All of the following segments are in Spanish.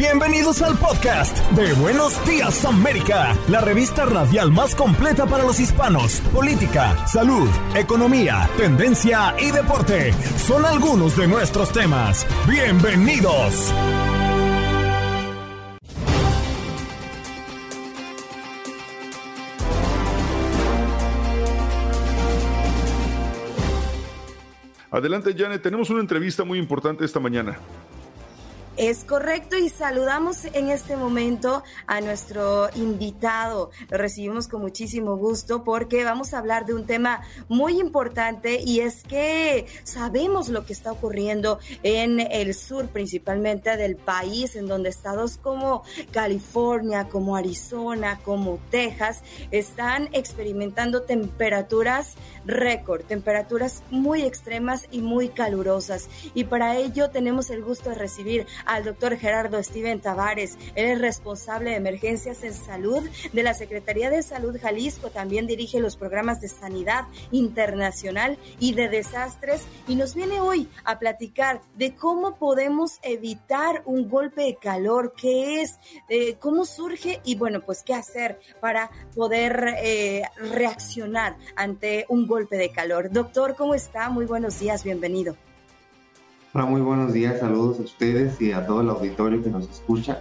Bienvenidos al podcast de Buenos Días América, la revista radial más completa para los hispanos. Política, salud, economía, tendencia y deporte son algunos de nuestros temas. Bienvenidos. Adelante, Janet, tenemos una entrevista muy importante esta mañana. Es correcto y saludamos en este momento a nuestro invitado. Lo recibimos con muchísimo gusto porque vamos a hablar de un tema muy importante y es que sabemos lo que está ocurriendo en el sur principalmente del país, en donde estados como California, como Arizona, como Texas están experimentando temperaturas récord, temperaturas muy extremas y muy calurosas. Y para ello tenemos el gusto de recibir al doctor Gerardo Steven Tavares. Él es responsable de emergencias en salud de la Secretaría de Salud Jalisco. También dirige los programas de sanidad internacional y de desastres. Y nos viene hoy a platicar de cómo podemos evitar un golpe de calor, qué es, eh, cómo surge y bueno, pues qué hacer para poder eh, reaccionar ante un golpe de calor. Doctor, ¿cómo está? Muy buenos días, bienvenido. Hola, muy buenos días, saludos a ustedes y a todo el auditorio que nos escucha.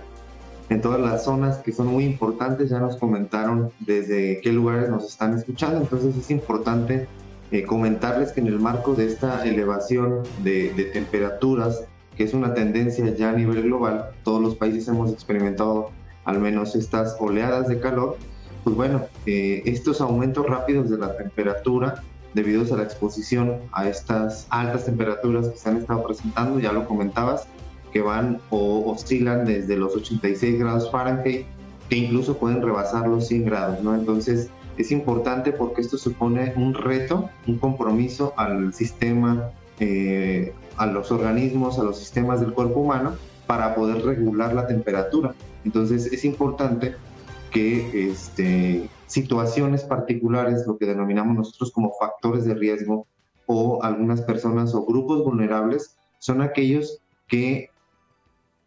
En todas las zonas que son muy importantes, ya nos comentaron desde qué lugares nos están escuchando, entonces es importante eh, comentarles que en el marco de esta elevación de, temperaturas, que es una tendencia ya a nivel global, todos los países hemos experimentado al menos estas oleadas de calor, pues bueno, eh, estos aumentos rápidos de la temperatura debido a la exposición a estas altas temperaturas que se han estado presentando, ya lo comentabas, que van o oscilan desde los 86 grados Fahrenheit, que incluso pueden rebasar los 100 grados, ¿no? Entonces, es importante porque esto supone un reto, un compromiso al sistema, eh, a los organismos, a los sistemas del cuerpo humano para poder regular la temperatura. Entonces, es importante que este, situaciones particulares, lo que denominamos nosotros como factores de riesgo, o algunas personas o grupos vulnerables, son aquellos que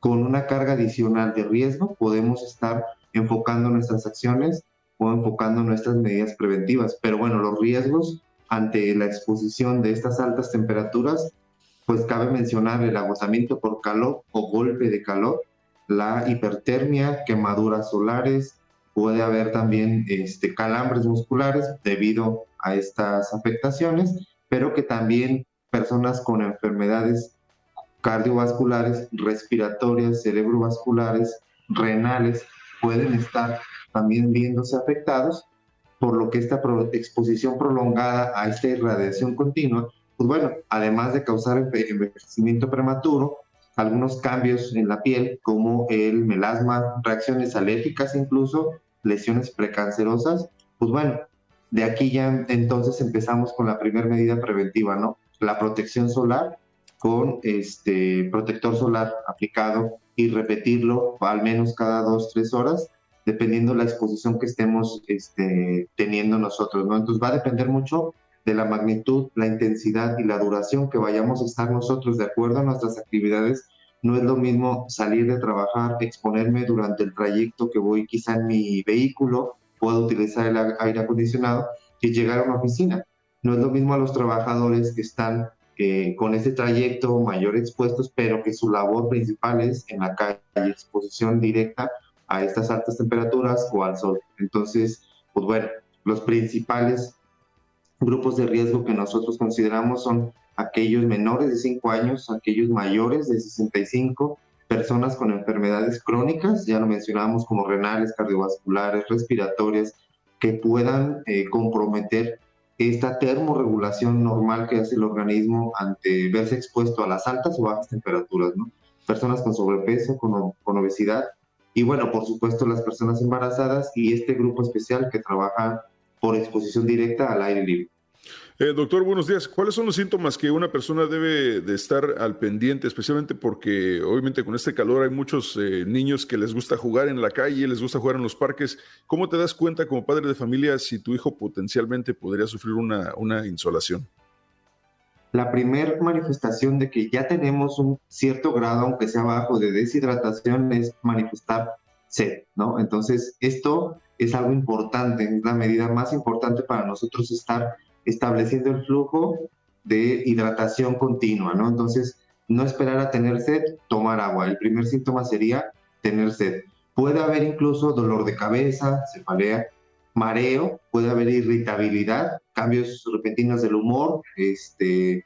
con una carga adicional de riesgo podemos estar enfocando nuestras acciones o enfocando nuestras medidas preventivas. Pero bueno, los riesgos ante la exposición de estas altas temperaturas, pues cabe mencionar el agotamiento por calor o golpe de calor, la hipertermia, quemaduras solares, puede haber también este, calambres musculares debido a estas afectaciones, pero que también personas con enfermedades cardiovasculares, respiratorias, cerebrovasculares, renales, pueden estar también viéndose afectados, por lo que esta exposición prolongada a esta irradiación continua, pues bueno, además de causar envejecimiento prematuro, algunos cambios en la piel, como el melasma, reacciones alérgicas incluso, lesiones precancerosas, pues bueno, de aquí ya entonces empezamos con la primera medida preventiva, ¿no? La protección solar con este protector solar aplicado y repetirlo al menos cada dos, tres horas, dependiendo la exposición que estemos este, teniendo nosotros, ¿no? Entonces va a depender mucho de la magnitud, la intensidad y la duración que vayamos a estar nosotros de acuerdo a nuestras actividades. No es lo mismo salir de trabajar, exponerme durante el trayecto que voy quizá en mi vehículo, puedo utilizar el aire acondicionado, que llegar a una oficina. No es lo mismo a los trabajadores que están eh, con ese trayecto mayor expuestos, pero que su labor principal es en la calle, exposición directa a estas altas temperaturas o al sol. Entonces, pues bueno, los principales grupos de riesgo que nosotros consideramos son aquellos menores de 5 años, aquellos mayores de 65, personas con enfermedades crónicas, ya lo mencionábamos como renales, cardiovasculares, respiratorias, que puedan eh, comprometer esta termorregulación normal que hace el organismo ante verse expuesto a las altas o bajas temperaturas. Personas con sobrepeso, con obesidad y bueno, por supuesto las personas embarazadas y este grupo especial que trabaja por exposición directa al aire libre. Eh, doctor, buenos días. ¿Cuáles son los síntomas que una persona debe de estar al pendiente, especialmente porque obviamente con este calor hay muchos eh, niños que les gusta jugar en la calle, les gusta jugar en los parques? ¿Cómo te das cuenta como padre de familia si tu hijo potencialmente podría sufrir una, una insolación? la primera manifestación de que ya tenemos un cierto grado, aunque sea bajo, de deshidratación es manifestar sed, ¿no? Entonces, esto es algo importante, es la medida más importante para nosotros estar estableciendo el flujo de hidratación continua, ¿no? Entonces, no esperar a tener sed, tomar agua. El primer síntoma sería tener sed. Puede haber incluso dolor de cabeza, cefalea, mareo, puede haber irritabilidad, cambios repentinos del humor, este,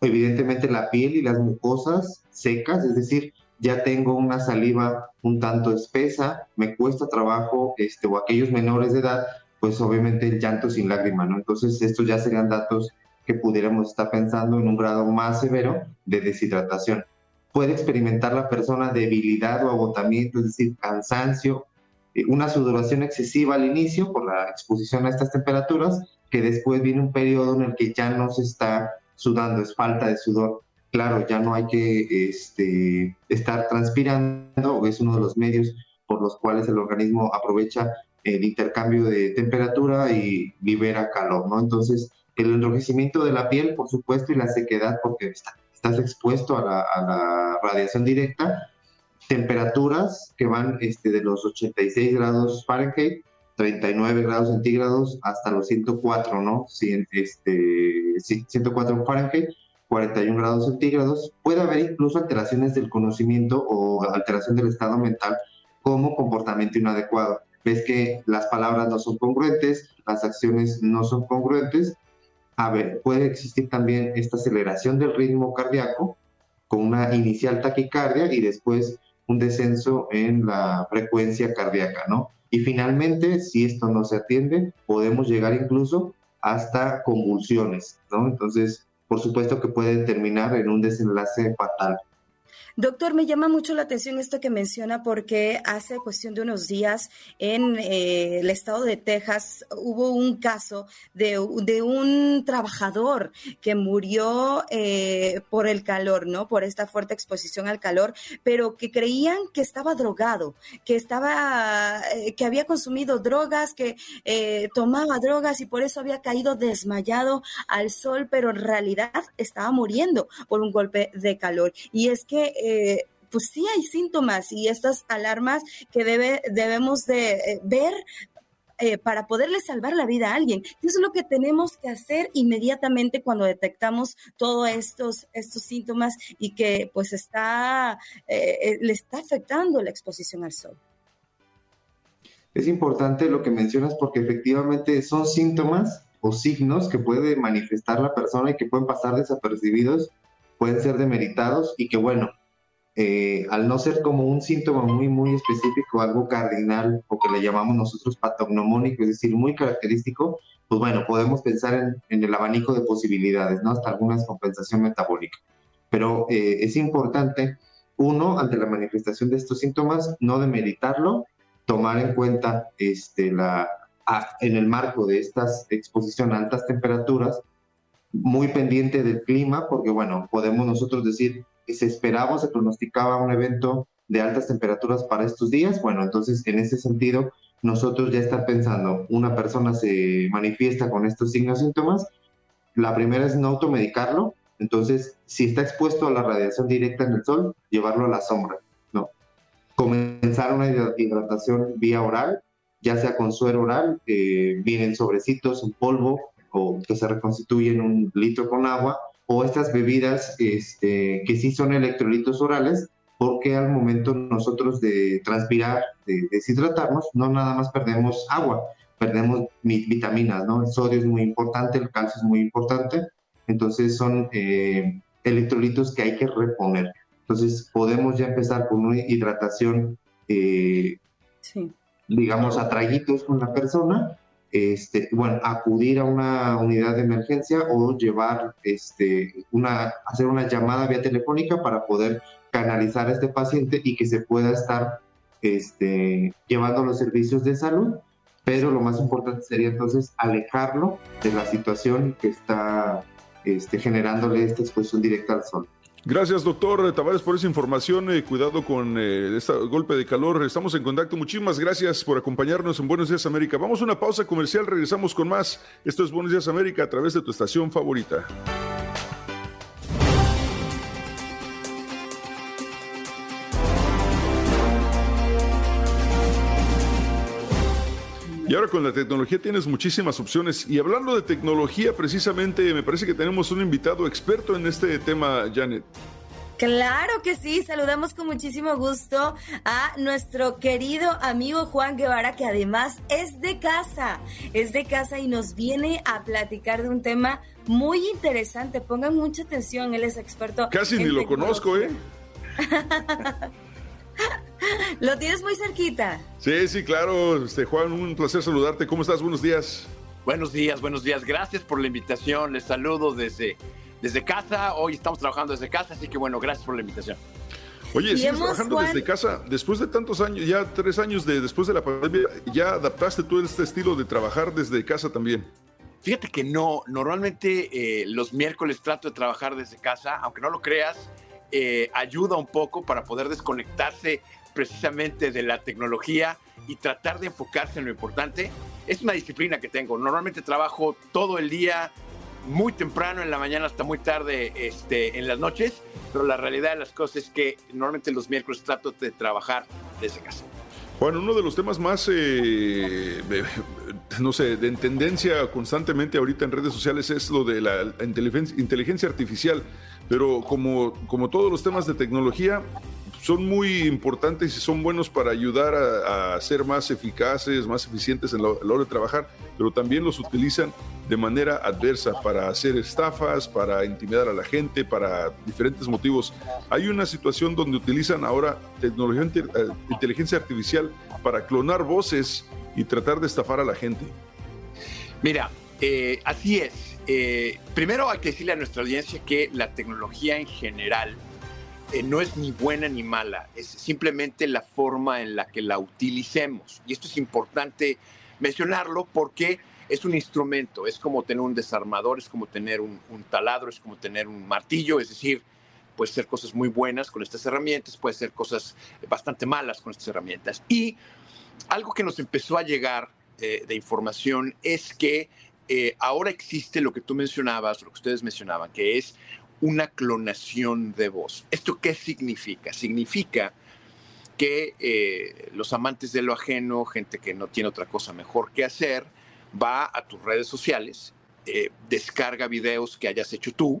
evidentemente la piel y las mucosas secas, es decir, ya tengo una saliva un tanto espesa, me cuesta trabajo, este, o aquellos menores de edad, pues obviamente el llanto sin lágrima, ¿no? Entonces estos ya serían datos que pudiéramos estar pensando en un grado más severo de deshidratación. Puede experimentar la persona debilidad o agotamiento, es decir, cansancio, eh, una sudoración excesiva al inicio por la exposición a estas temperaturas, que después viene un periodo en el que ya no se está sudando, es falta de sudor. Claro, ya no hay que este, estar transpirando, es uno de los medios por los cuales el organismo aprovecha el intercambio de temperatura y libera calor, ¿no? Entonces, el enrojecimiento de la piel, por supuesto, y la sequedad, porque estás expuesto a la, radiación directa, temperaturas que van este, de los 86 grados Fahrenheit, 39 grados centígrados, hasta los 104, ¿no? Este, 104 Fahrenheit, 41 grados centígrados. Puede haber incluso alteraciones del conocimiento o alteración del estado mental como comportamiento inadecuado. Ves que las palabras no son congruentes, las acciones no son congruentes a ver, puede existir también esta aceleración del ritmo cardíaco con una inicial taquicardia y después un descenso en la frecuencia cardíaca, ¿no? Y finalmente, si esto no se atiende, podemos llegar incluso hasta convulsiones, ¿no? Entonces, por supuesto que puede terminar en un desenlace fatal. Doctor, me llama mucho la atención esto que menciona porque hace cuestión de unos días en eh, el estado de Texas hubo un caso de, un trabajador que murió eh, por el calor, ¿no? Por esta fuerte exposición al calor, pero que creían que estaba drogado, que estaba, eh, que había consumido drogas, que tomaba drogas y por eso había caído desmayado al sol, pero en realidad estaba muriendo por un golpe de calor. Y es que eh, pues sí hay síntomas y estas alarmas que debe, debemos de eh, ver eh, para poderle salvar la vida a alguien. Eso es lo que tenemos que hacer inmediatamente cuando detectamos todos estos, estos síntomas y que pues está, le está afectando la exposición al sol. Es importante lo que mencionas porque efectivamente son síntomas o signos que puede manifestar la persona y que pueden pasar desapercibidos, pueden ser demeritados y que bueno, eh, al no ser como un síntoma muy, muy específico, algo cardinal o que le llamamos nosotros patognomónico, es decir, muy característico, pues bueno, podemos pensar en, el abanico de posibilidades, ¿no? Hasta alguna compensación metabólica. Pero eh, es importante, uno, ante la manifestación de estos síntomas, no demeritarlo, tomar en cuenta este, la, en el marco de estas exposición a altas temperaturas, muy pendiente del clima, porque bueno, podemos nosotros decir, se esperaba, se pronosticaba un evento de altas temperaturas para estos días. Bueno, entonces en ese sentido, nosotros ya está pensando, una persona se manifiesta con estos signos síntomas, la primera es no automedicarlo, entonces si está expuesto a la radiación directa en el sol, llevarlo a la sombra, ¿no? Comenzar una hidratación vía oral, ya sea con suero oral, eh, vienen sobrecitos en polvo o que se reconstituyen un litro con agua, o estas bebidas este, que sí son electrolitos orales, porque al momento nosotros de transpirar, de deshidratarnos, no nada más perdemos agua, perdemos vitaminas, ¿no? El sodio es muy importante, el calcio es muy importante, entonces son eh, electrolitos que hay que reponer. Entonces podemos ya empezar con una hidratación, eh, digamos, a traguitos con la persona este, bueno, acudir a una unidad de emergencia o llevar, este, una, hacer una llamada vía telefónica para poder canalizar a este paciente y que se pueda estar este, llevando los servicios de salud, pero lo más importante sería entonces alejarlo de la situación que está este, generándole esta exposición directa al sol. Gracias, doctor Tavares, por esa información. Eh, cuidado con eh, este golpe de calor. Estamos en contacto. Muchísimas gracias por acompañarnos en Buenos Días América. Vamos a una pausa comercial. Regresamos con más. Esto es Buenos Días América a través de tu estación favorita. Y ahora con la tecnología tienes muchísimas opciones. Y hablando de tecnología, precisamente me parece que tenemos un invitado experto en este tema, Janet. Claro que sí, saludamos con muchísimo gusto a nuestro querido amigo Juan Guevara, que además es de casa, es de casa y nos viene a platicar de un tema muy interesante. Pongan mucha atención, él es experto. Casi ni lo conozco, ¿eh? ¿Lo tienes muy cerquita? Sí, sí, claro. Este, Juan, un placer saludarte. ¿Cómo estás? Buenos días. Buenos días, buenos días. Gracias por la invitación. Les saludo desde desde casa. Hoy estamos trabajando desde casa, así que bueno, gracias por la invitación. Oye, ¿sigues trabajando desde casa? Después de tantos años, ya tres años de, después de la pandemia, ¿ya adaptaste tú este estilo de trabajar desde casa también? Fíjate que no, normalmente eh, los miércoles trato de trabajar desde casa, aunque no lo creas, eh, ayuda un poco para poder desconectarse precisamente de la tecnología y tratar de enfocarse en lo importante. Es una disciplina que tengo. Normalmente trabajo todo el día, muy temprano en la mañana hasta muy tarde este, en las noches, pero la realidad de las cosas es que normalmente los miércoles trato de trabajar desde casa. Juan, uno de los temas más, eh, no sé, de tendencia constantemente ahorita en redes sociales es lo de la inteligencia artificial, pero como, como todos los temas de tecnología, son muy importantes y son buenos para ayudar a, ser más eficaces, más eficientes en la, hora de trabajar, pero también los utilizan de manera adversa para hacer estafas, para intimidar a la gente, para diferentes motivos. Hay una situación donde utilizan ahora tecnología, eh, inteligencia artificial para clonar voces y tratar de estafar a la gente. Mira, eh, así es. Eh, primero hay que decirle a nuestra audiencia que la tecnología en general eh, no es ni buena ni mala, es simplemente la forma en la que la utilicemos. Y esto es importante mencionarlo porque es un instrumento, es como tener un desarmador, es como tener un, taladro, es como tener un martillo, es decir, puede ser cosas muy buenas con estas herramientas, puede ser cosas bastante malas con estas herramientas. Y algo que nos empezó a llegar eh, de información es que eh, ahora existe lo que tú mencionabas, lo que ustedes mencionaban, que es una clonación de voz. ¿Esto qué significa? Significa que eh, los amantes de lo ajeno, gente que no tiene otra cosa mejor que hacer, va a tus redes sociales, eh, descarga videos que hayas hecho tú,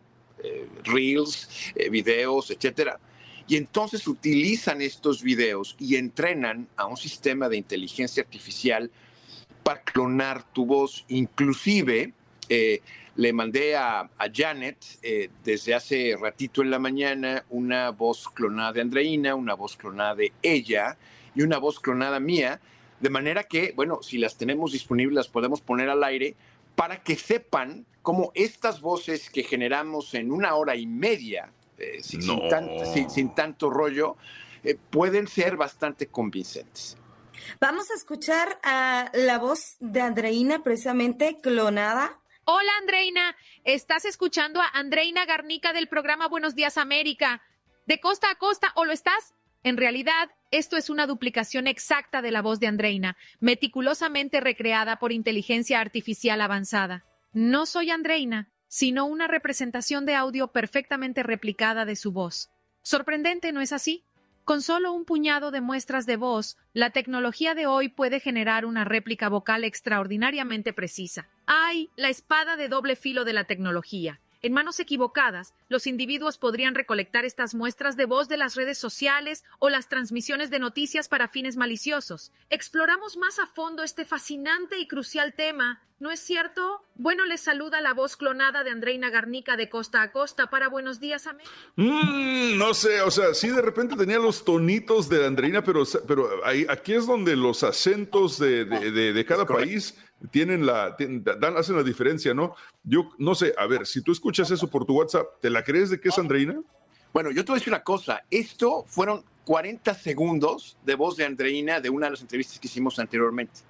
reels, videos, etcétera, y entonces utilizan estos videos y entrenan a un sistema de inteligencia artificial para clonar tu voz, inclusive le mandé a, Janet eh, desde hace ratito en la mañana una voz clonada de Andreina, una voz clonada de ella y una voz clonada mía, de manera que, bueno, si las tenemos disponibles las podemos poner al aire para que sepan cómo estas voces que generamos en una hora y media, eh, sin, tanto rollo, eh, pueden ser bastante convincentes. Vamos a escuchar a la voz de Andreina precisamente clonada Hola Andreina, estás escuchando a Andreina Garnica del programa Buenos Días América. ¿De costa a costa o lo estás? En realidad, esto es una duplicación exacta de la voz de Andreina, meticulosamente recreada por inteligencia artificial avanzada. No soy Andreina, sino una representación de audio perfectamente replicada de su voz. Sorprendente, ¿no es así? Con solo un puñado de muestras de voz, la tecnología de hoy puede generar una réplica vocal extraordinariamente precisa. ¡Ay! La espada de doble filo de la tecnología. En manos equivocadas, los individuos podrían recolectar estas muestras de voz de las redes sociales o las transmisiones de noticias para fines maliciosos. Exploramos más a fondo este fascinante y crucial tema ¿No es cierto? Bueno, les saluda la voz clonada de Andreina Garnica de costa a costa para Buenos Días, América. Mm, no sé, o sea, sí de repente tenía los tonitos de Andreina, pero, pero ahí, aquí es donde los acentos de, de, cada país tienen la, dan, hacen la diferencia, ¿no? Yo no sé, a ver, si tú escuchas eso por tu WhatsApp, ¿te la crees de que es Andreina? Bueno, yo te voy a decir una cosa, esto fueron 40 segundos de voz de Andreina de una de las entrevistas que hicimos anteriormente.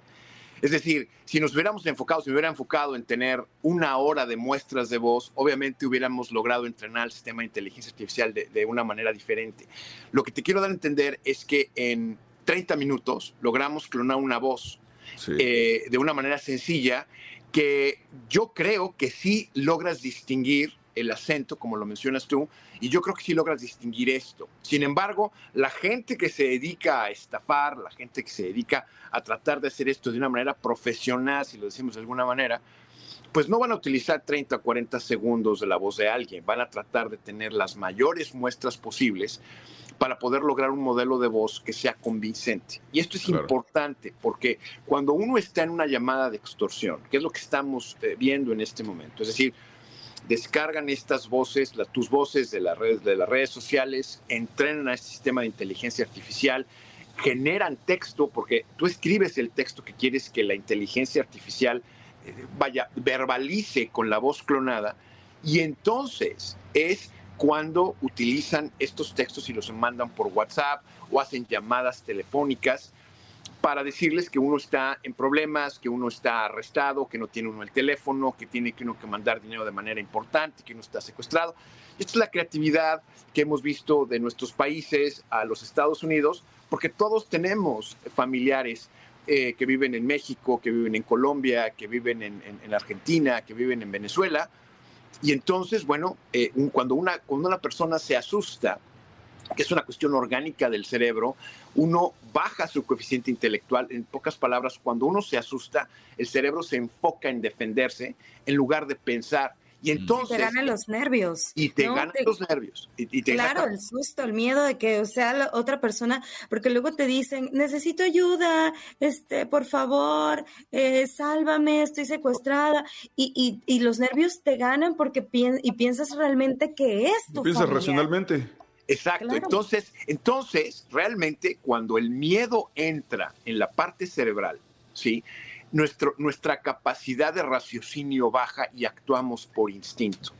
Es decir, si nos hubiéramos enfocado, si me hubiera enfocado en tener una hora de muestras de voz, obviamente hubiéramos logrado entrenar el sistema de inteligencia artificial de, una manera diferente. Lo que te quiero dar a entender es que en 30 minutos logramos clonar una voz eh, de una manera sencilla que yo creo que sí logras distinguir el acento, como lo mencionas tú, y yo creo que sí logras distinguir esto. Sin embargo, la gente que se dedica a estafar, la gente que se dedica a tratar de hacer esto de una manera profesional, si lo decimos de alguna manera, pues no van a utilizar 30 o 40 segundos de la voz de alguien, van a tratar de tener las mayores muestras posibles para poder lograr un modelo de voz que sea convincente. Y esto es importante porque cuando uno está en una llamada de extorsión, que es lo que estamos eh, viendo en este momento, es decir, descargan estas voces, tus voces de, las redes, de las redes sociales, entrenan a este sistema de inteligencia artificial, generan texto, porque tú escribes el texto que quieres que la inteligencia artificial eh, vaya, verbalice con la voz clonada, y entonces es cuando utilizan estos textos y los mandan por WhatsApp o hacen llamadas telefónicas para decirles que uno está en problemas, que uno está arrestado, que no tiene uno el teléfono, que tiene que uno que mandar dinero de manera importante, que uno está secuestrado. Esta es la creatividad que hemos visto de nuestros países a los Estados Unidos, porque todos tenemos familiares eh, que viven en México, que viven en Colombia, que viven en, en Argentina, que viven en Venezuela, y entonces, bueno, eh, cuando, una, cuando una persona se asusta, que es una cuestión orgánica del cerebro, uno baja su coeficiente intelectual. En pocas palabras, cuando uno se asusta, el cerebro se enfoca en defenderse en lugar de pensar y entonces... te ganan los nervios. Y te ganan los nervios. Y, claro, el susto, el miedo de que sea la otra persona, porque luego te dicen, necesito ayuda, este, por favor, eh, sálvame, estoy secuestrada. Y, y, los nervios te ganan porque y piensas realmente que es tu Piensas racionalmente. Exacto. Entonces, entonces, realmente, cuando el miedo entra en la parte cerebral, ¿sí? Nuestra capacidad de raciocinio baja y actuamos por instinto.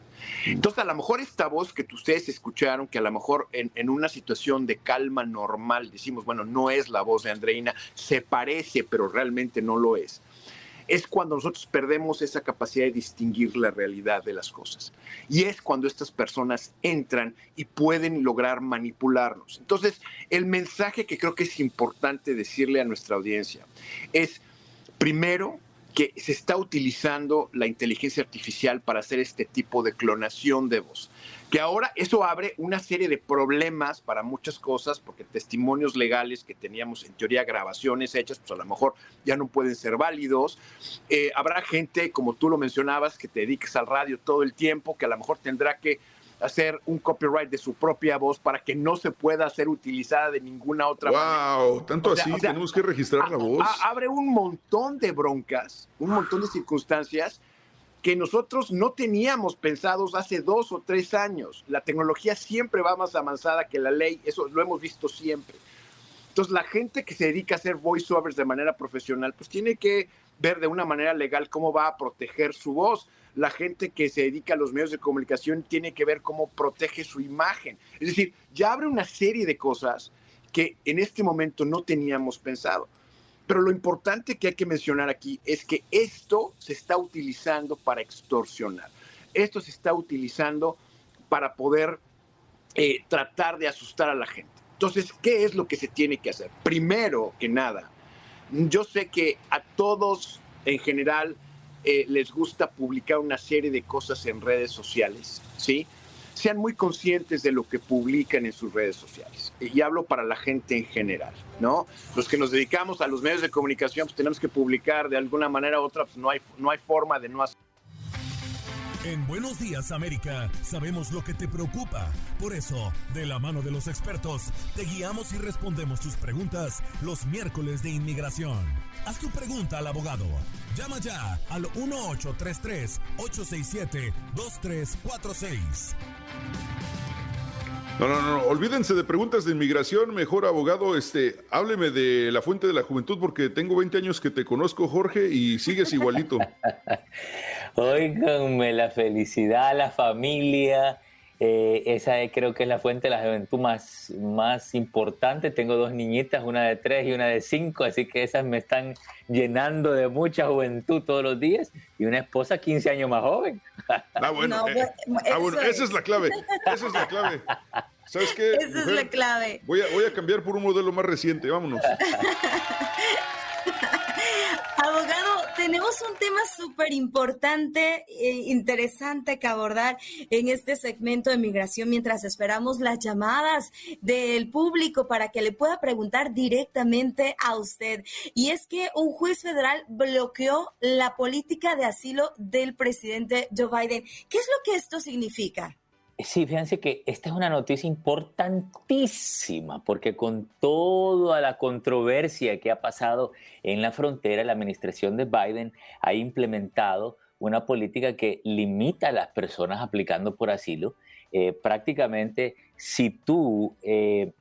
Entonces, a lo mejor esta voz que ustedes escucharon, que a lo mejor en, en, una situación de calma normal decimos, bueno, no es la voz de Andreina, se parece, pero realmente no lo es, es cuando nosotros perdemos esa capacidad de distinguir la realidad de las cosas. Y es cuando estas personas entran y pueden lograr manipularnos. Entonces, el mensaje que creo que es importante decirle a nuestra audiencia es, Primero, que se está utilizando la inteligencia artificial para hacer este tipo de clonación de voz. Que ahora eso abre una serie de problemas para muchas cosas, porque testimonios legales que teníamos en teoría grabaciones hechas, pues a lo mejor ya no pueden ser válidos. Eh, habrá gente, como tú lo mencionabas, que te dediques al radio todo el tiempo, que a lo mejor tendrá que hacer un copyright de su propia voz para que no se pueda ser utilizada de ninguna otra manera. ¡Wow! Tanto así, tenemos que registrar la voz. abre un montón de broncas, un montón de circunstancias que nosotros no teníamos pensados hace dos o tres años. La tecnología siempre va más avanzada que la ley, eso lo hemos visto siempre. Entonces, la gente que se dedica a hacer voiceovers de manera profesional, pues tiene que ver de una manera legal cómo va a proteger su voz la gente que se dedica a los medios de comunicación tiene que ver cómo protege su imagen. Es decir, ya abre una serie de cosas que en este momento no teníamos pensado. Pero lo importante que hay que mencionar aquí es que esto se está utilizando para extorsionar. Esto se está utilizando para poder eh, tratar de asustar a la gente. Entonces, ¿qué es lo que se tiene que hacer? Primero que nada, yo sé que a todos en general eh, les gusta publicar una serie de cosas en redes sociales, ¿sí? Sean muy conscientes de lo que publican en sus redes sociales. Y hablo para la gente en general, ¿no? Los que nos dedicamos a los medios de comunicación, pues tenemos que publicar de alguna manera u otra, pues no hay, no hay forma de no hacer. En Buenos Días América sabemos lo que te preocupa. Por eso, de la mano de los expertos, te guiamos y respondemos tus preguntas los miércoles de inmigración. Haz tu pregunta al abogado. Llama ya al 1833-867-2346. No, no, no, olvídense de preguntas de inmigración, mejor abogado, este, hábleme de la fuente de la juventud porque tengo 20 años que te conozco, Jorge, y sigues igualito. Óiganme, la felicidad, la familia, eh, esa creo que es la fuente de la juventud más, más importante. Tengo dos niñitas, una de tres y una de cinco, así que esas me están llenando de mucha juventud todos los días. Y una esposa 15 años más joven. Ah, bueno, eh, ah, bueno esa es la clave. Esa es la clave. ¿Sabes qué? Esa es la clave. Voy a, voy a cambiar por un modelo más reciente. Vámonos. Abogado, tenemos un tema súper importante e interesante que abordar en este segmento de migración mientras esperamos las llamadas del público para que le pueda preguntar directamente a usted. Y es que un juez federal bloqueó la política de asilo del presidente Joe Biden. ¿Qué es lo que esto significa? Sí, fíjense que esta es una noticia importantísima porque con toda la controversia que ha pasado en la frontera, la administración de Biden ha implementado una política que limita a las personas aplicando por asilo. Eh, prácticamente, si tú eh,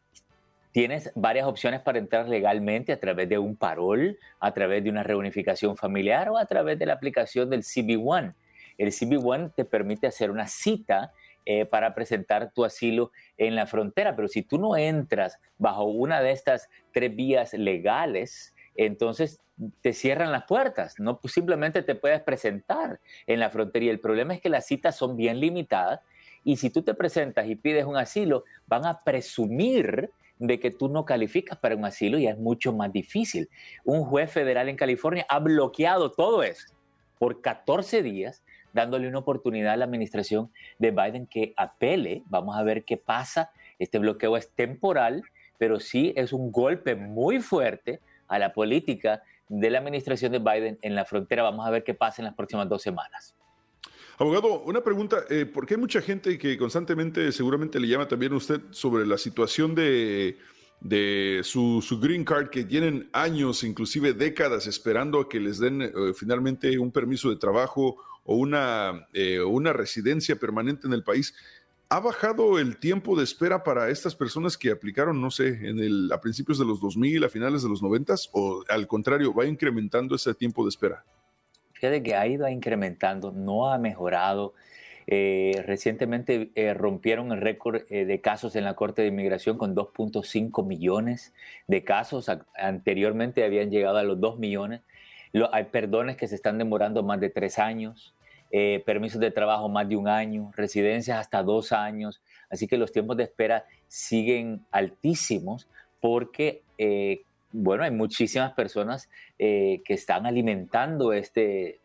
tienes varias opciones para entrar legalmente a través de un parol, a través de una reunificación familiar o a través de la aplicación del CB1. El CB1 te permite hacer una cita eh, para presentar tu asilo en la frontera. Pero si tú no entras bajo una de estas tres vías legales, entonces te cierran las puertas, no pues simplemente te puedes presentar en la frontera. Y el problema es que las citas son bien limitadas y si tú te presentas y pides un asilo, van a presumir de que tú no calificas para un asilo y es mucho más difícil. Un juez federal en California ha bloqueado todo eso por 14 días dándole una oportunidad a la administración de Biden que apele. Vamos a ver qué pasa. Este bloqueo es temporal, pero sí es un golpe muy fuerte a la política de la administración de Biden en la frontera. Vamos a ver qué pasa en las próximas dos semanas. Abogado, una pregunta, eh, ¿por qué hay mucha gente que constantemente seguramente le llama también a usted sobre la situación de, de su, green card, que tienen años, inclusive décadas, esperando a que les den eh, finalmente un permiso de trabajo o una, eh, una residencia permanente en el país. ¿Ha bajado el tiempo de espera para estas personas que aplicaron, no sé, en el, a principios de los 2000, a finales de los 90 o al contrario, va incrementando ese tiempo de espera? Fíjate que ha ido incrementando, no ha mejorado. Eh, recientemente eh, rompieron el récord de casos en la Corte de Inmigración con 2.5 millones de casos. anteriormente habían llegado a los 2 millones. hay perdones que se están demorando más de tres años. Eh, permisos de trabajo más de un año, residencias hasta dos años. Así que los tiempos de espera siguen altísimos porque, eh, bueno, hay muchísimas personas eh, que están alimentando este,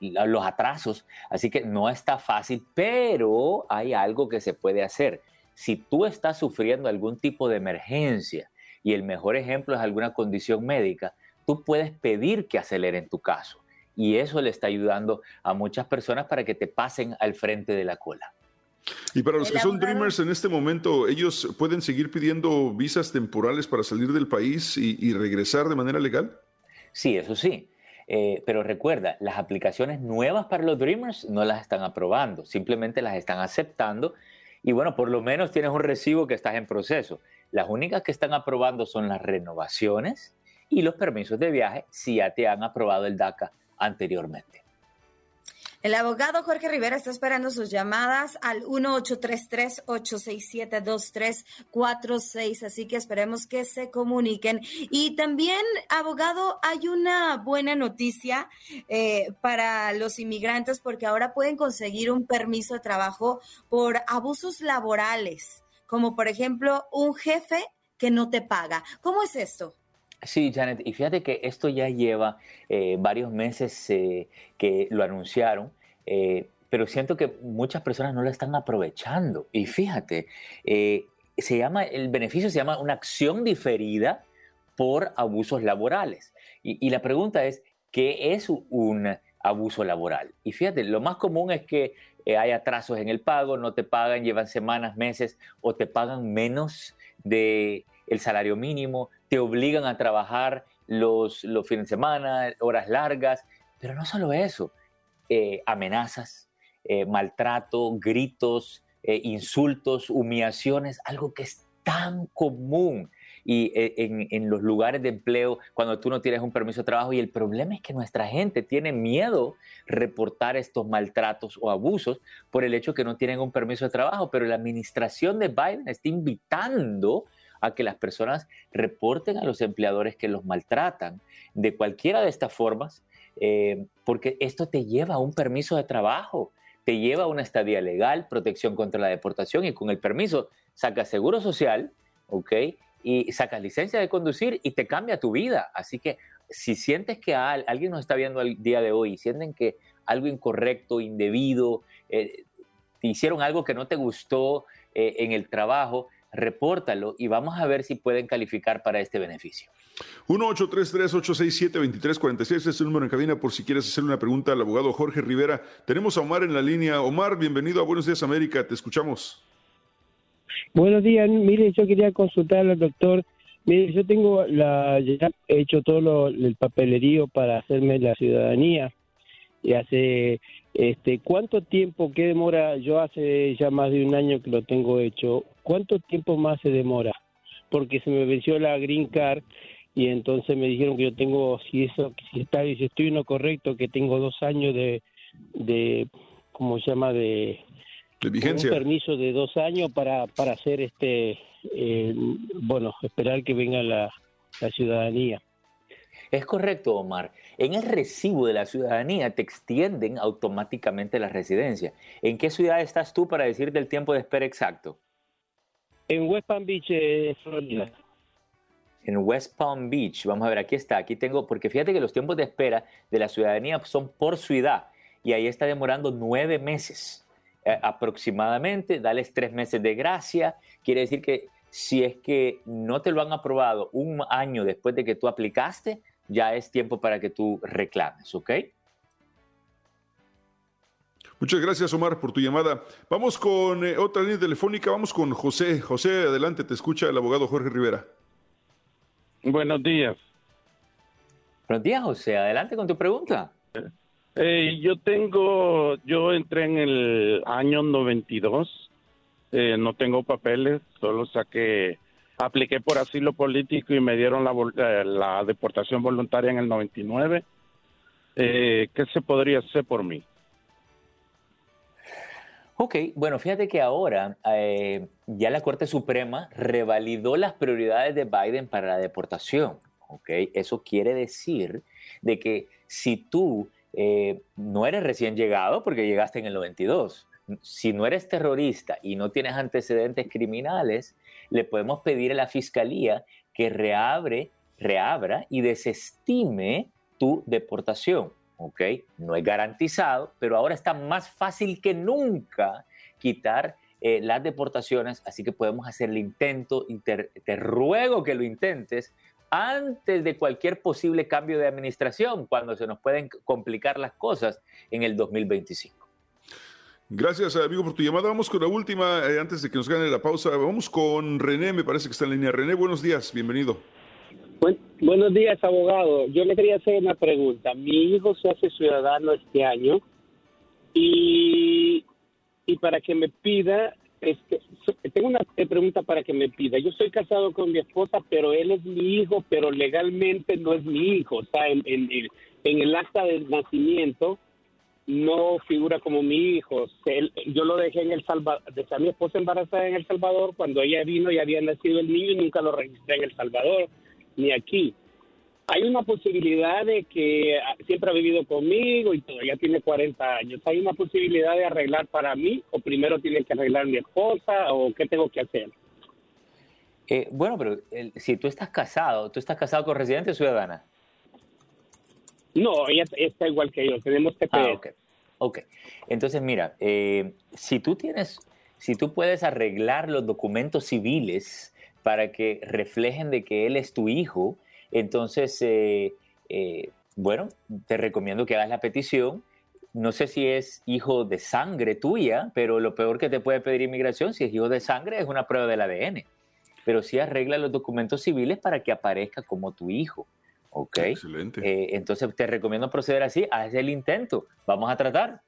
los atrasos. Así que no está fácil, pero hay algo que se puede hacer. Si tú estás sufriendo algún tipo de emergencia y el mejor ejemplo es alguna condición médica, tú puedes pedir que aceleren tu caso y eso le está ayudando a muchas personas para que te pasen al frente de la cola. Y para los que son Dreamers en este momento, ¿ellos pueden seguir pidiendo visas temporales para salir del país y, regresar de manera legal? Sí, eso sí. Eh, pero recuerda, las aplicaciones nuevas para los Dreamers no las están aprobando, simplemente las están aceptando y bueno, por lo menos tienes un recibo que estás en proceso. Las únicas que están aprobando son las renovaciones y los permisos de viaje si ya te han aprobado el DACA anteriormente. El abogado Jorge Rivera está esperando sus llamadas al 1833-867-2346, así que esperemos que se comuniquen. Y también, abogado, hay una buena noticia eh, para los inmigrantes porque ahora pueden conseguir un permiso de trabajo por abusos laborales, como por ejemplo un jefe que no te paga. ¿Cómo es esto? Sí, Janet, y fíjate que esto ya lleva eh, varios meses eh, que lo anunciaron, eh, pero siento que muchas personas no lo están aprovechando. Y fíjate, se llama, el beneficio se llama una acción diferida por abusos laborales. Y, y la pregunta es, ¿qué es un abuso laboral? Y fíjate, lo más común es que hay atrasos en el pago, no te pagan, llevan semanas, meses o te pagan menos de el salario mínimo, te obligan a trabajar los, los fines de semana, horas largas, pero no solo eso, eh, amenazas, eh, maltrato, gritos, eh, insultos, humillaciones, algo que es tan común. Y en, en, los lugares de empleo cuando tú no tienes un permiso de trabajo y el problema es que nuestra gente tiene miedo reportar estos maltratos o abusos por el hecho que no tienen un permiso de trabajo, pero la administración de Biden está invitando a que las personas reporten a los empleadores que los maltratan de cualquiera de estas formas, eh, porque esto te lleva a un permiso de trabajo, te lleva a una estadía legal, protección contra la deportación y con el permiso sacas seguro social, ¿ok? Y sacas licencia de conducir y te cambia tu vida. Así que si sientes que alguien nos está viendo el día de hoy, sienten que algo incorrecto, indebido, eh, te hicieron algo que no te gustó eh, en el trabajo, repórtalo y vamos a ver si pueden calificar para este beneficio. 1-833-867-2346 es el número en cabina por si quieres hacer una pregunta al abogado Jorge Rivera. Tenemos a Omar en la línea. Omar, bienvenido a Buenos Días América, te escuchamos. Buenos días, mire, yo quería consultar al doctor. Mire, yo tengo la, ya he hecho todo el papelerío para hacerme la ciudadanía y hace este, ¿Cuánto tiempo, qué demora? Yo hace ya más de un año que lo tengo hecho. ¿Cuánto tiempo más se demora? Porque se me venció la green card y entonces me dijeron que yo tengo, si eso, si está, si estoy en lo correcto, que tengo dos años de, de ¿cómo se llama? De, vigencia. Un permiso de dos años para, para hacer este, eh, bueno, esperar que venga la ciudadanía. Es correcto, Omar. En el recibo de la ciudadanía te extienden automáticamente la residencia. ¿En qué ciudad estás tú para decirte el tiempo de espera exacto? En West Palm Beach, eh, Florida. En West Palm Beach, vamos a ver, aquí está, aquí tengo, porque fíjate que los tiempos de espera de la ciudadanía son por ciudad y ahí está demorando nueve meses eh, aproximadamente, dales tres meses de gracia, quiere decir que si es que no te lo han aprobado un año después de que tú aplicaste, ya es tiempo para que tú reclames, ¿ok? Muchas gracias, Omar, por tu llamada. Vamos con eh, otra línea telefónica. Vamos con José. José, adelante, te escucha el abogado Jorge Rivera. Buenos días. Buenos días, José. Adelante con tu pregunta. Eh, yo tengo, yo entré en el año 92. Eh, no tengo papeles, solo saqué apliqué por asilo político y me dieron la, eh, la deportación voluntaria en el 99. Eh, ¿Qué se podría hacer por mí? Ok, bueno, fíjate que ahora eh, ya la Corte Suprema revalidó las prioridades de Biden para la deportación. Ok, eso quiere decir de que si tú no eres recién llegado, porque llegaste en el 92, si no eres terrorista y no tienes antecedentes criminales, le podemos pedir a la fiscalía que reabre, reabra y desestime tu deportación. ¿Ok? No es garantizado, pero ahora está más fácil que nunca quitar eh, las deportaciones, así que podemos hacer el intento y te, ruego que lo intentes antes de cualquier posible cambio de administración, cuando se nos pueden complicar las cosas en el 2025. Gracias, amigo, por tu llamada. Vamos con la última, eh, antes de que nos gane la pausa. Vamos con René, me parece que está en línea. René, buenos días, bienvenido. Buenos días, abogado. Yo le quería hacer una pregunta. Mi hijo se hace ciudadano este año y, y para que me pida, este, tengo una pregunta para que me pida. Yo estoy casado con mi esposa, pero él es mi hijo, pero legalmente no es mi hijo. O sea, en, en, en el acta de nacimiento no figura como mi hijo. yo lo dejé en El Salvador, dejé a mi esposa embarazada en El Salvador, cuando ella vino y había nacido el niño y nunca lo registré en El Salvador, ni aquí. Hay una posibilidad de que ah, siempre ha vivido conmigo y todavía tiene 40 años. ¿Hay una posibilidad de arreglar para mí o primero tiene que arreglar mi esposa o qué tengo que hacer? Eh, bueno, pero si tú estás casado, ¿tú estás casado con residente ciudadana? No, ella está igual que yo, tenemos TPS. Ah, ok. Ok. Entonces, mira, eh, si tú tienes, si tú puedes arreglar los documentos civiles para que reflejen de que él es tu hijo, entonces, eh, eh, bueno, te recomiendo que hagas la petición. No sé si es hijo de sangre tuya, pero lo peor que te puede pedir inmigración, si es hijo de sangre, es una prueba del ADN. Pero sí arregla los documentos civiles para que aparezca como tu hijo. Ok. Excelente. Eh, entonces te recomiendo proceder así, haz el intento. Vamos a tratar.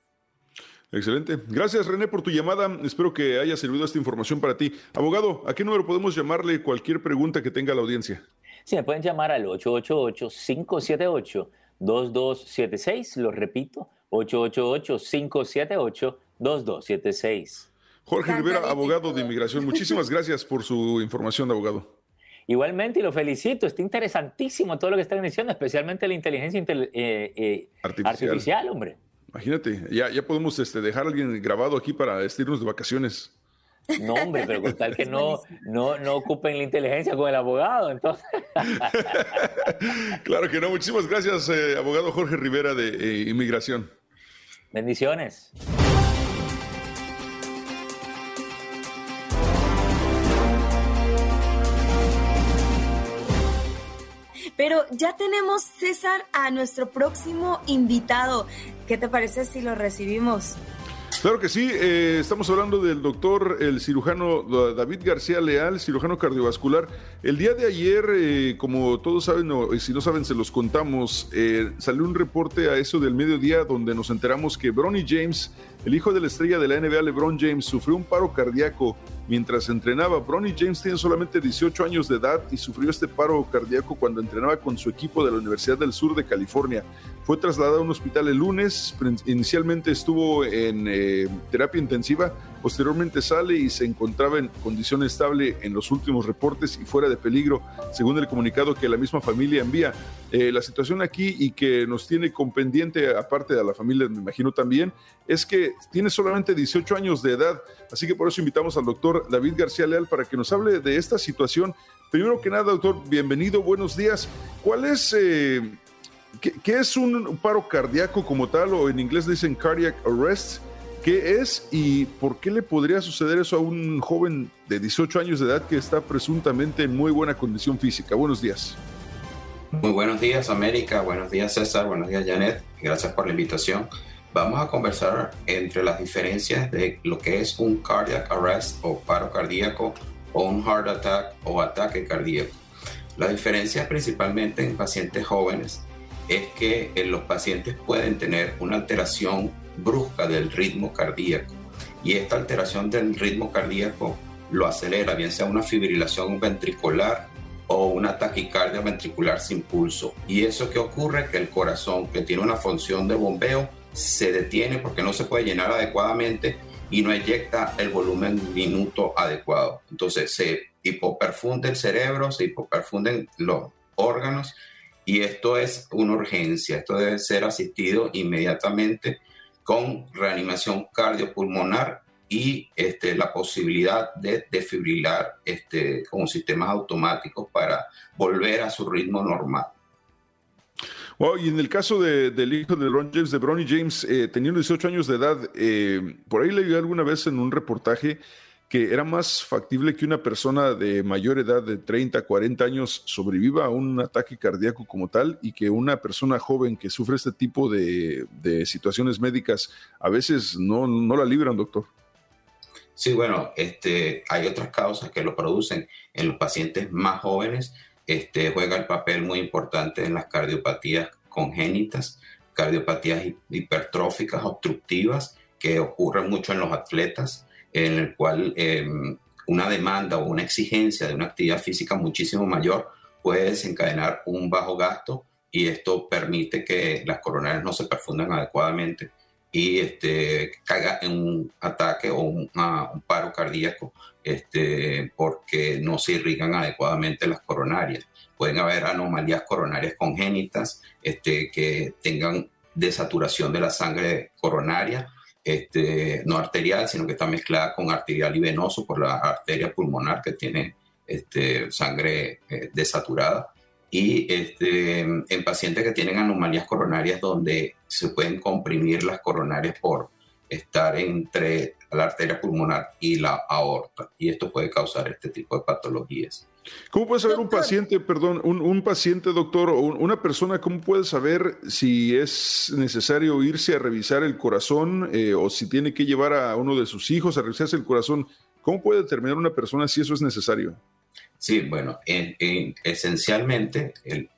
Excelente. Gracias, René, por tu llamada. Espero que haya servido esta información para ti. Abogado, ¿a qué número podemos llamarle cualquier pregunta que tenga la audiencia? Sí, me pueden llamar al 888-578-2276. Lo repito, 888-578-2276. Jorge Rivera, abogado de inmigración. Muchísimas gracias por su información, abogado. Igualmente, y lo felicito, está interesantísimo todo lo que están diciendo, especialmente la inteligencia eh, eh, artificial. hombre. Imagínate, ya, ya podemos este, dejar a alguien grabado aquí para irnos de vacaciones. No, hombre, pero con tal que no, no, no ocupen la inteligencia con el abogado, entonces. claro que no. Muchísimas gracias, eh, abogado Jorge Rivera de eh, Inmigración. Bendiciones. Pero ya tenemos, César, a nuestro próximo invitado. ¿Qué te parece si lo recibimos? Claro que sí, eh, estamos hablando del doctor, el cirujano David García Leal, cirujano cardiovascular. El día de ayer, eh, como todos saben, o si no saben, se los contamos, eh, salió un reporte a eso del mediodía donde nos enteramos que Bronny James, el hijo de la estrella de la NBA, LeBron James, sufrió un paro cardíaco mientras entrenaba. Bronny James tiene solamente 18 años de edad y sufrió este paro cardíaco cuando entrenaba con su equipo de la Universidad del Sur de California. Fue trasladado a un hospital el lunes, inicialmente estuvo en eh, terapia intensiva, posteriormente sale y se encontraba en condición estable en los últimos reportes y fuera de peligro, según el comunicado que la misma familia envía. Eh, la situación aquí y que nos tiene con pendiente, aparte de la familia, me imagino también, es que tiene solamente 18 años de edad, así que por eso invitamos al doctor David García Leal para que nos hable de esta situación. Primero que nada, doctor, bienvenido, buenos días. ¿Cuál es... Eh, ¿Qué, es un paro cardíaco como tal, o en inglés dicen cardiac arrest? ¿Qué es y por qué le podría suceder eso a un joven de 18 años de edad que está presuntamente en muy buena condición física? Buenos días. Muy buenos días, América. Buenos días, César. Buenos días, Janet. Gracias por la invitación. Vamos a conversar entre las diferencias de lo que es un cardiac arrest o paro cardíaco o un heart attack o ataque cardíaco. Las diferencias principalmente en pacientes jóvenes es que eh, los pacientes pueden tener una alteración brusca del ritmo cardíaco y esta alteración del ritmo cardíaco lo acelera, bien sea una fibrilación ventricular o una taquicardia ventricular sin pulso. Y eso que ocurre que el corazón, que tiene una función de bombeo, se detiene porque no se puede llenar adecuadamente y no eyecta el volumen minuto adecuado. Entonces se hipoperfunde el cerebro, se hipoperfunden los órganos y esto es una urgencia, esto debe ser asistido inmediatamente con reanimación cardiopulmonar y este, la posibilidad de defibrilar este, con sistemas automáticos para volver a su ritmo normal. Y en el caso del hijo de Ron James, de Bronny James, eh, teniendo 18 años de edad, eh, por ahí leí alguna vez en un reportaje que era más factible que una persona de mayor edad, de 30, 40 años, sobreviva a un ataque cardíaco como tal y que una persona joven que sufre este tipo de, situaciones médicas a veces no, no, la libran, doctor. Sí, bueno, este, hay otras causas que lo producen. En los pacientes más jóvenes este, juega el papel muy importante en las cardiopatías congénitas, cardiopatías hipertróficas obstructivas que ocurren mucho en los atletas en el cual em, una demanda o una exigencia de una actividad física muchísimo mayor puede desencadenar un bajo gasto y esto permite que las coronarias no se perfundan adecuadamente y este, caiga en un ataque o un, paro cardíaco este, porque no se irrigan adecuadamente las coronarias. Pueden haber anomalías coronarias congénitas este, que tengan desaturación de la sangre coronaria este, no arterial, sino que está mezclada con arterial y venoso por la arteria pulmonar que tiene este, sangre eh, desaturada. Y este, en pacientes que tienen anomalías coronarias donde se pueden comprimir las coronarias por estar entre la arteria pulmonar y la aorta. Y esto puede causar este tipo de patologías. ¿Cómo puede saber un paciente, perdón, un, paciente, doctor, o una persona, cómo puede saber si es necesario irse a revisar el corazón eh, o si tiene que llevar a uno de sus hijos a revisarse el corazón? ¿Cómo puede determinar una persona si eso es necesario? Sí, bueno, esencialmente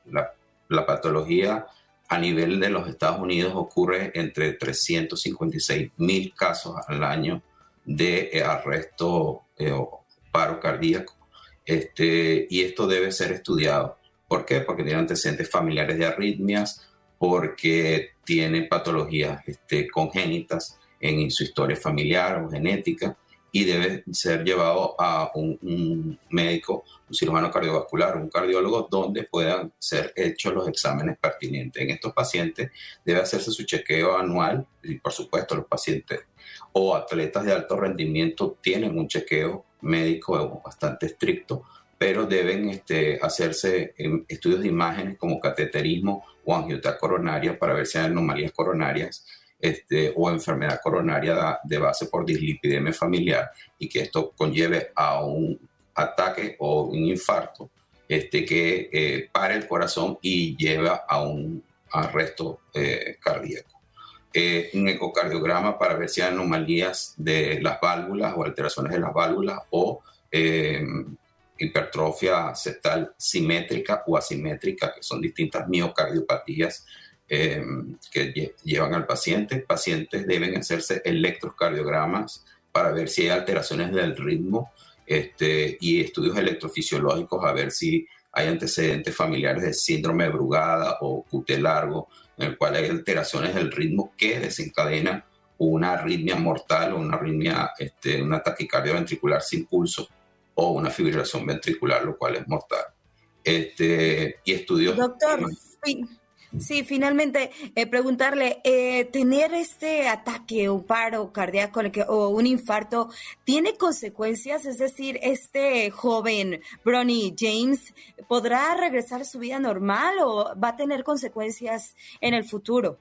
la, patología a nivel de los Estados Unidos ocurre entre 356 mil casos al año de arresto eh, o paro cardíaco este, y esto debe ser estudiado. ¿Por qué? Porque tiene antecedentes familiares de arritmias, porque tiene patologías este, congénitas en su historia familiar o genética y debe ser llevado a un, médico, un cirujano cardiovascular, un cardiólogo, donde puedan ser hechos los exámenes pertinentes. En estos pacientes debe hacerse su chequeo anual y por supuesto los pacientes o atletas de alto rendimiento tienen un chequeo médico bastante estricto, pero deben este, hacerse em, estudios de imágenes como cateterismo o angiota coronaria para ver si hay anomalías coronarias este, o enfermedad coronaria de base por dislipidemia familiar y que esto conlleve a un ataque o un infarto este, que eh, para el corazón y lleva a un arresto eh, cardíaco. Eh, un ecocardiograma para ver si hay anomalías de las válvulas o alteraciones de las válvulas o hipertrofia septal simétrica o asimétrica, que son distintas miocardiopatías Em, que llevan al paciente. Pacientes deben hacerse electrocardiogramas para ver si hay alteraciones del ritmo este, y estudios electrofisiológicos a ver si hay antecedentes familiares de síndrome de Brugada o QT largo, en el cual hay alteraciones del ritmo que desencadenan una arritmia mortal o una arritmia, este, una taquicardia ventricular sin pulso o una fibrilación ventricular, lo cual es mortal. Este, y estudios... Doctor, Sí, finalmente, eh, preguntarle, eh, ¿tener este ataque o paro cardíaco o un infarto tiene consecuencias? Es decir, este joven Bronny James podrá regresar a su vida normal o va a tener consecuencias en el futuro?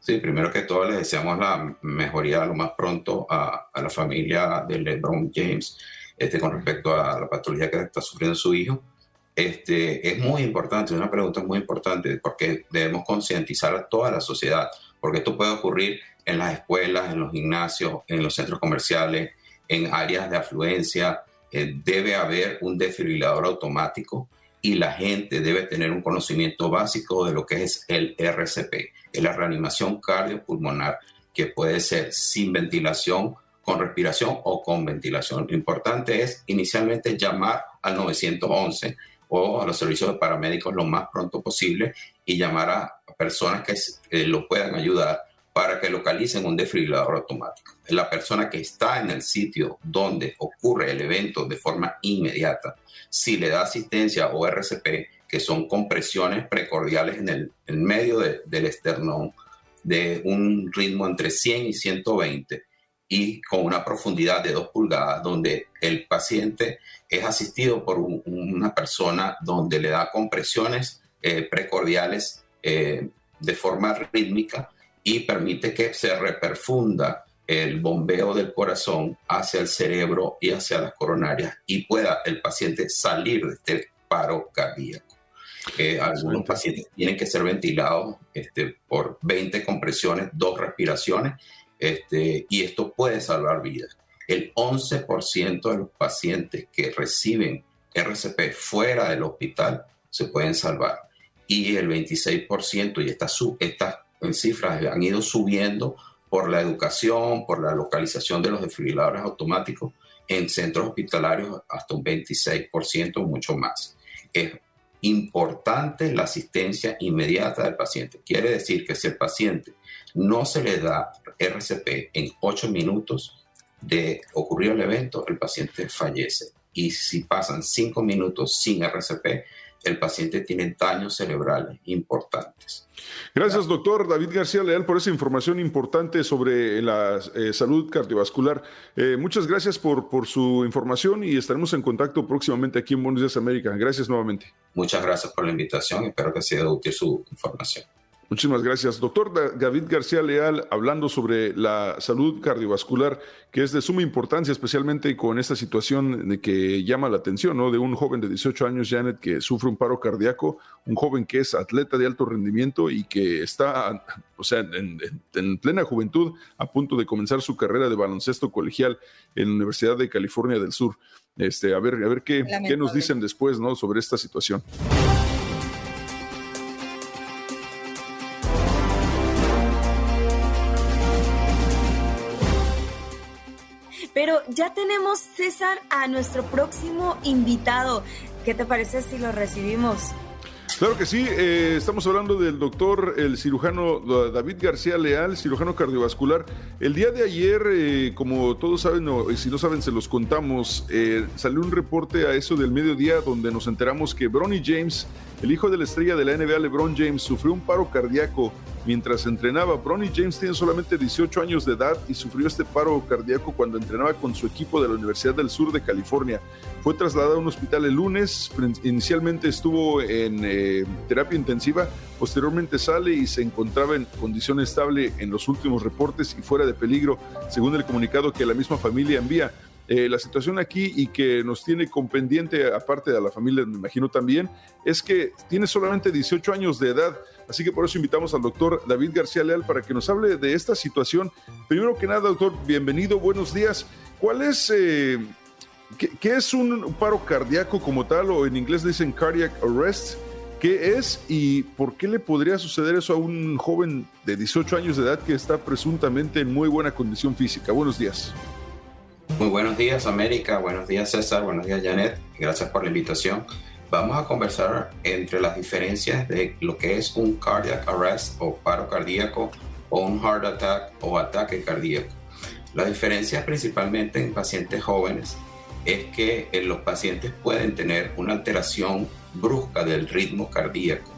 Sí, primero que todo le deseamos la mejoría lo más pronto a, la familia de LeBron James este, con respecto a la patología que está sufriendo su hijo este, es muy importante, es una pregunta muy importante porque debemos concientizar a toda la sociedad, porque esto puede ocurrir en las escuelas, en los gimnasios, en los centros comerciales, en áreas de afluencia. Eh, debe haber un desfibrilador automático y la gente debe tener un conocimiento básico de lo que es el RCP, es la reanimación cardiopulmonar, que puede ser sin ventilación, con respiración o con ventilación. Lo importante es inicialmente llamar al 911 o a los servicios de paramédicos lo más pronto posible y llamar a personas que lo puedan ayudar para que localicen un desfibrilador automático. La persona que está en el sitio donde ocurre el evento de forma inmediata, si le da asistencia o RCP, que son compresiones precordiales en el medio del esternón de un ritmo entre 100 y 120, y con una profundidad de 2 pulgadas, donde el paciente es asistido por una persona donde le da compresiones eh, precordiales eh, de forma rítmica y permite que se reperfunda el bombeo del corazón hacia el cerebro y hacia las coronarias y pueda el paciente salir de este paro cardíaco. Eh, algunos pacientes tienen que ser ventilados este, por 20 compresiones, dos respiraciones este, y esto puede salvar vidas. El 11% de los pacientes que reciben RCP fuera del hospital se pueden salvar. Y el 26%, y estas, estas cifras han ido subiendo por la educación, por la localización de los desfibriladores automáticos en centros hospitalarios hasta un 26% o mucho más. Es importante la asistencia inmediata del paciente. Quiere decir que si el paciente no se le da RCP en 8 minutos de ocurrir el evento, el paciente fallece. Y si pasan 5 minutos sin RCP, el paciente tiene daños cerebrales importantes. Gracias, doctor David García Leal, por esa información importante sobre la eh, salud cardiovascular. Eh, muchas gracias por, por su información y estaremos en contacto próximamente aquí en Buenos Días América. Gracias nuevamente. Muchas gracias por la invitación. Espero que sea útil su información. Muchísimas gracias. Doctor David García Leal, hablando sobre la salud cardiovascular, que es de suma importancia, especialmente con esta situación de que llama la atención, ¿no? De un joven de 18 años, Janet, que sufre un paro cardíaco, un joven que es atleta de alto rendimiento y que está, o sea, en, plena juventud, a punto de comenzar su carrera de baloncesto colegial en la Universidad de California del Sur. Este, a ver, a ver qué, qué nos dicen después, ¿no? Sobre esta situación. Pero ya tenemos, César, a nuestro próximo invitado. ¿Qué te parece si lo recibimos? Claro que sí, eh, estamos hablando del doctor, el cirujano David García Leal, cirujano cardiovascular. El día de ayer, eh, como todos saben, o si no saben, se los contamos, eh, salió un reporte a eso del mediodía donde nos enteramos que Bronny James, el hijo de la estrella de la NBA, LeBron James, sufrió un paro cardíaco mientras entrenaba. Bronny James tiene solamente 18 años de edad y sufrió este paro cardíaco cuando entrenaba con su equipo de la Universidad del Sur de California. Fue trasladado a un hospital el lunes, inicialmente estuvo en eh, terapia intensiva, posteriormente sale y se encontraba en condición estable en los últimos reportes y fuera de peligro, según el comunicado que la misma familia envía. Eh, la situación aquí y que nos tiene con pendiente, aparte de la familia, me imagino también, es que tiene solamente 18 años de edad. Así que por eso invitamos al doctor David García Leal para que nos hable de esta situación. Primero que nada, doctor, bienvenido, buenos días. ¿Cuál es, eh, qué, es un paro cardíaco como tal, o en inglés dicen cardiac arrest? ¿Qué es y por qué le podría suceder eso a un joven de 18 años de edad que está presuntamente en muy buena condición física? Buenos días. Muy buenos días América, buenos días César, buenos días Janet, gracias por la invitación. Vamos a conversar entre las diferencias de lo que es un cardiac arrest o paro cardíaco o un heart attack o ataque cardíaco. La diferencia principalmente en pacientes jóvenes es que en los pacientes pueden tener una alteración brusca del ritmo cardíaco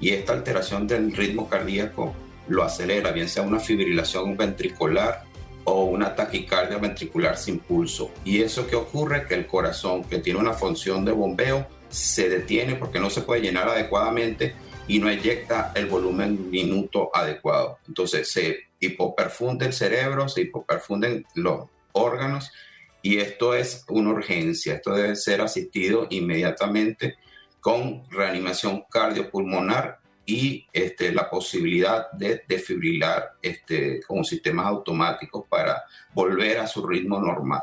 y esta alteración del ritmo cardíaco lo acelera, bien sea una fibrilación ventricular o una taquicardia ventricular sin pulso. Y eso que ocurre que el corazón, que tiene una función de bombeo, se detiene porque no se puede llenar adecuadamente y no eyecta el volumen minuto adecuado. Entonces se hipoperfunde el cerebro, se hipoperfunden los órganos y esto es una urgencia. Esto debe ser asistido inmediatamente con reanimación cardiopulmonar y este, la posibilidad de desfibrilar este, con sistemas automáticos para volver a su ritmo normal.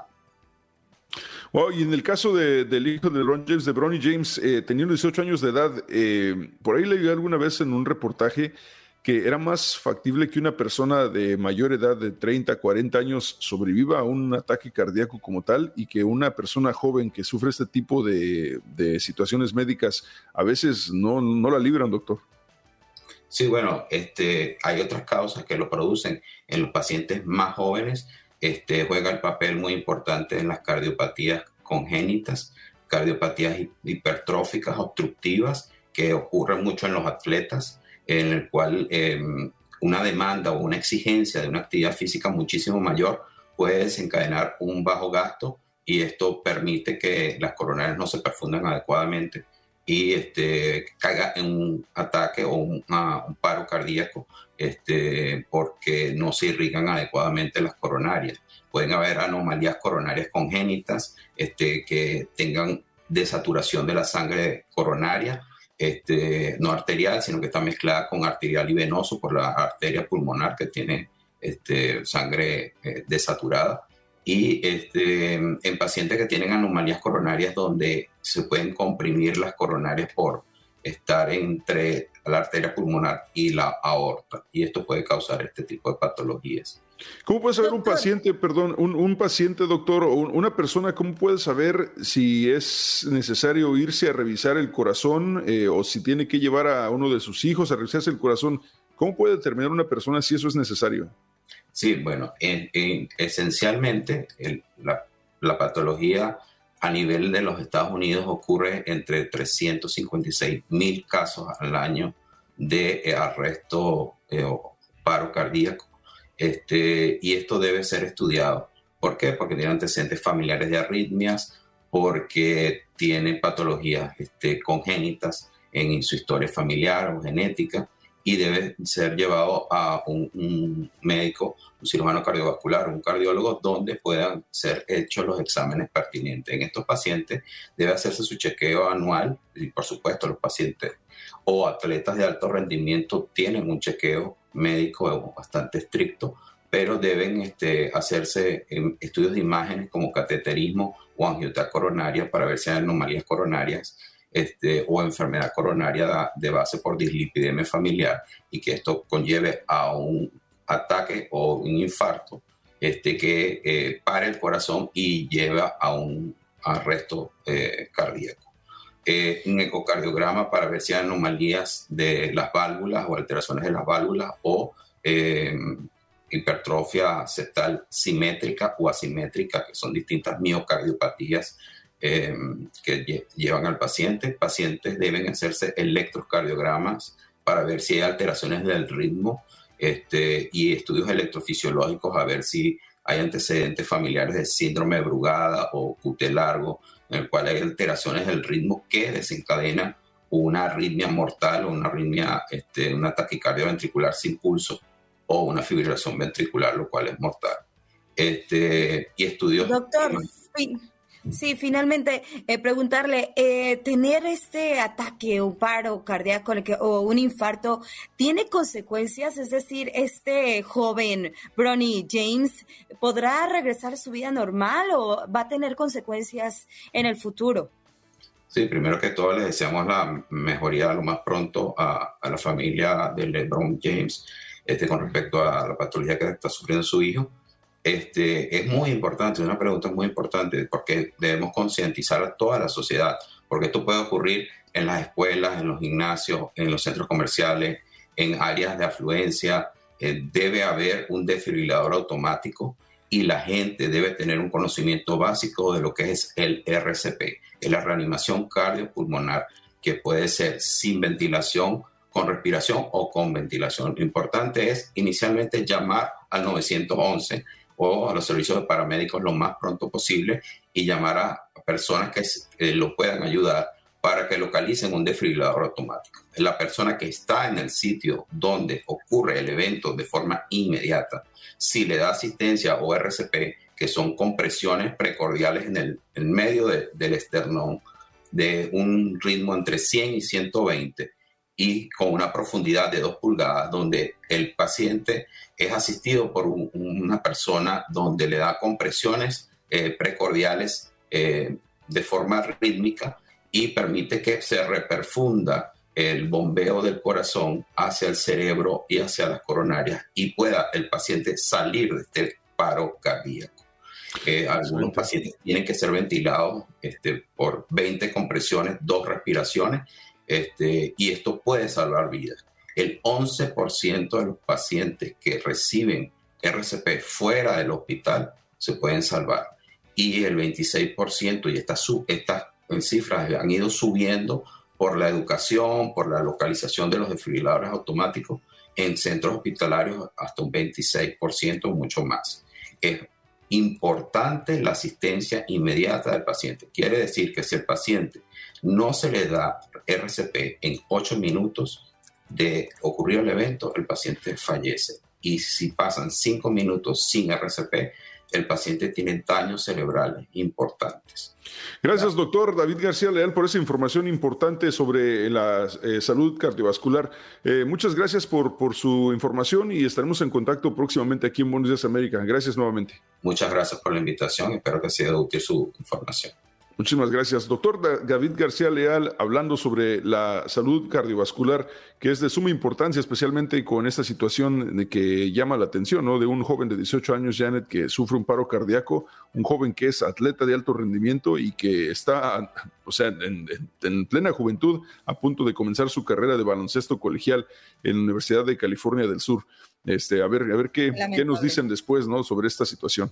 y en el caso del hijo de Ron James, de Bronny James, eh, teniendo 18 años de edad, eh, por ahí leí alguna vez en un reportaje que era más factible que una persona de mayor edad, de 30, 40 años, sobreviva a un ataque cardíaco como tal y que una persona joven que sufre este tipo de, de situaciones médicas a veces no, no la libran, doctor. Sí, bueno, este, hay otras causas que lo producen. En los pacientes más jóvenes este, juega el papel muy importante en las cardiopatías congénitas, cardiopatías hipertróficas obstructivas que ocurren mucho en los atletas, en el cual em, una demanda o una exigencia de una actividad física muchísimo mayor puede desencadenar un bajo gasto y esto permite que las coronarias no se perfundan adecuadamente y este, caiga en un ataque o un, paro cardíaco este, porque no se irrigan adecuadamente las coronarias. Pueden haber anomalías coronarias congénitas este, que tengan desaturación de la sangre coronaria, no arterial, sino que está mezclada con arterial y venoso por la arteria pulmonar que tiene sangre eh, desaturada y este, en pacientes que tienen anomalías coronarias donde se pueden comprimir las coronarias por estar entre la arteria pulmonar y la aorta y esto puede causar este tipo de patologías. ¿Cómo puede saber un paciente, perdón, un, paciente, doctor, o una persona, cómo puede saber si es necesario irse a revisar el corazón eh, o si tiene que llevar a uno de sus hijos a revisarse el corazón? ¿Cómo puede determinar una persona si eso es necesario? Sí, bueno, esencialmente la, patología a nivel de los Estados Unidos ocurre entre 356 mil casos al año de eh, arresto eh, o paro cardíaco. Este, y esto debe ser estudiado. ¿Por qué? Porque tiene antecedentes familiares de arritmias, porque tiene patologías este, congénitas en su historia familiar o genética y debe ser llevado a un, médico, un cirujano cardiovascular, un cardiólogo, donde puedan ser hechos los exámenes pertinentes. En estos pacientes debe hacerse su chequeo anual y por supuesto los pacientes o atletas de alto rendimiento tienen un chequeo médico bastante estricto, pero deben este, hacerse em, estudios de imágenes como cateterismo o angiotas coronaria para ver si hay anomalías coronarias este, o enfermedad coronaria de base por dislipidemia familiar y que esto conlleve a un ataque o un infarto este, que eh, pare el corazón y lleva a un arresto eh, cardíaco. eh, un ecocardiograma para ver si hay anomalías de las válvulas o alteraciones de las válvulas o eh, hipertrofia septal simétrica o asimétrica, que son distintas miocardiopatías eh, que llevan al paciente. Pacientes deben hacerse electrocardiogramas para ver si hay alteraciones del ritmo este, y estudios electrofisiológicos a ver si hay antecedentes familiares de síndrome de Brugada o QT largo, en el cual hay alteraciones del ritmo que desencadenan una arritmia mortal o una arritmia, este, una taquicardia ventricular sin pulso o una fibrilación ventricular, lo cual es mortal. Este, y estudios... Doctor, Sí, finalmente, eh, preguntarle, eh, ¿tener este ataque o paro cardíaco o un infarto tiene consecuencias? Es decir, ¿este joven Bronny James podrá regresar a su vida normal o va a tener consecuencias en el futuro? Sí, primero que todo le deseamos la mejoría lo más pronto a, la familia de LeBron James este, con respecto a la patología que está sufriendo su hijo este, es muy importante, es una pregunta muy importante porque debemos concientizar a toda la sociedad, porque esto puede ocurrir en las escuelas, en los gimnasios, en los centros comerciales, en áreas de afluencia. Eh, debe haber un desfibrilador automático y la gente debe tener un conocimiento básico de lo que es el RCP, es la reanimación cardiopulmonar, que puede ser sin ventilación, con respiración o con ventilación. Lo importante es inicialmente llamar al 911 o a los servicios de paramédicos lo más pronto posible y llamar a personas que lo puedan ayudar para que localicen un desfibrilador automático. La persona que está en el sitio donde ocurre el evento de forma inmediata, si le da asistencia o RCP, que son compresiones precordiales en el medio del esternón de un ritmo entre 100 y 120, y con una profundidad de 2 pulgadas, donde el paciente es asistido por una persona donde le da compresiones eh, precordiales eh, de forma rítmica y permite que se reperfunda el bombeo del corazón hacia el cerebro y hacia las coronarias y pueda el paciente salir de este paro cardíaco. Eh, algunos pacientes tienen que ser ventilados este, por 20 compresiones, dos respiraciones este, y esto puede salvar vidas. El 11% de los pacientes que reciben RCP fuera del hospital se pueden salvar. Y el 26%, y estas, estas cifras han ido subiendo por la educación, por la localización de los desfibriladores automáticos en centros hospitalarios hasta un 26%, mucho más. Es importante la asistencia inmediata del paciente. Quiere decir que si el paciente no se le da RCP en 8 minutos de ocurrir el evento, el paciente fallece. Y si pasan 5 minutos sin RCP, el paciente tiene daños cerebrales importantes. Gracias, doctor David García Leal, por esa información importante sobre la eh, salud cardiovascular. Eh, muchas gracias por, por su información y estaremos en contacto próximamente aquí en Buenos Días América. Gracias nuevamente. Muchas gracias por la invitación. Espero que sea útil su información. Muchísimas gracias. Doctor David García Leal, hablando sobre la salud cardiovascular, que es de suma importancia, especialmente con esta situación de que llama la atención, ¿no? De un joven de 18 años, Janet, que sufre un paro cardíaco, un joven que es atleta de alto rendimiento y que está, o sea, en, plena juventud, a punto de comenzar su carrera de baloncesto colegial en la Universidad de California del Sur. Este, a ver, a ver qué, qué nos dicen después, ¿no? Sobre esta situación.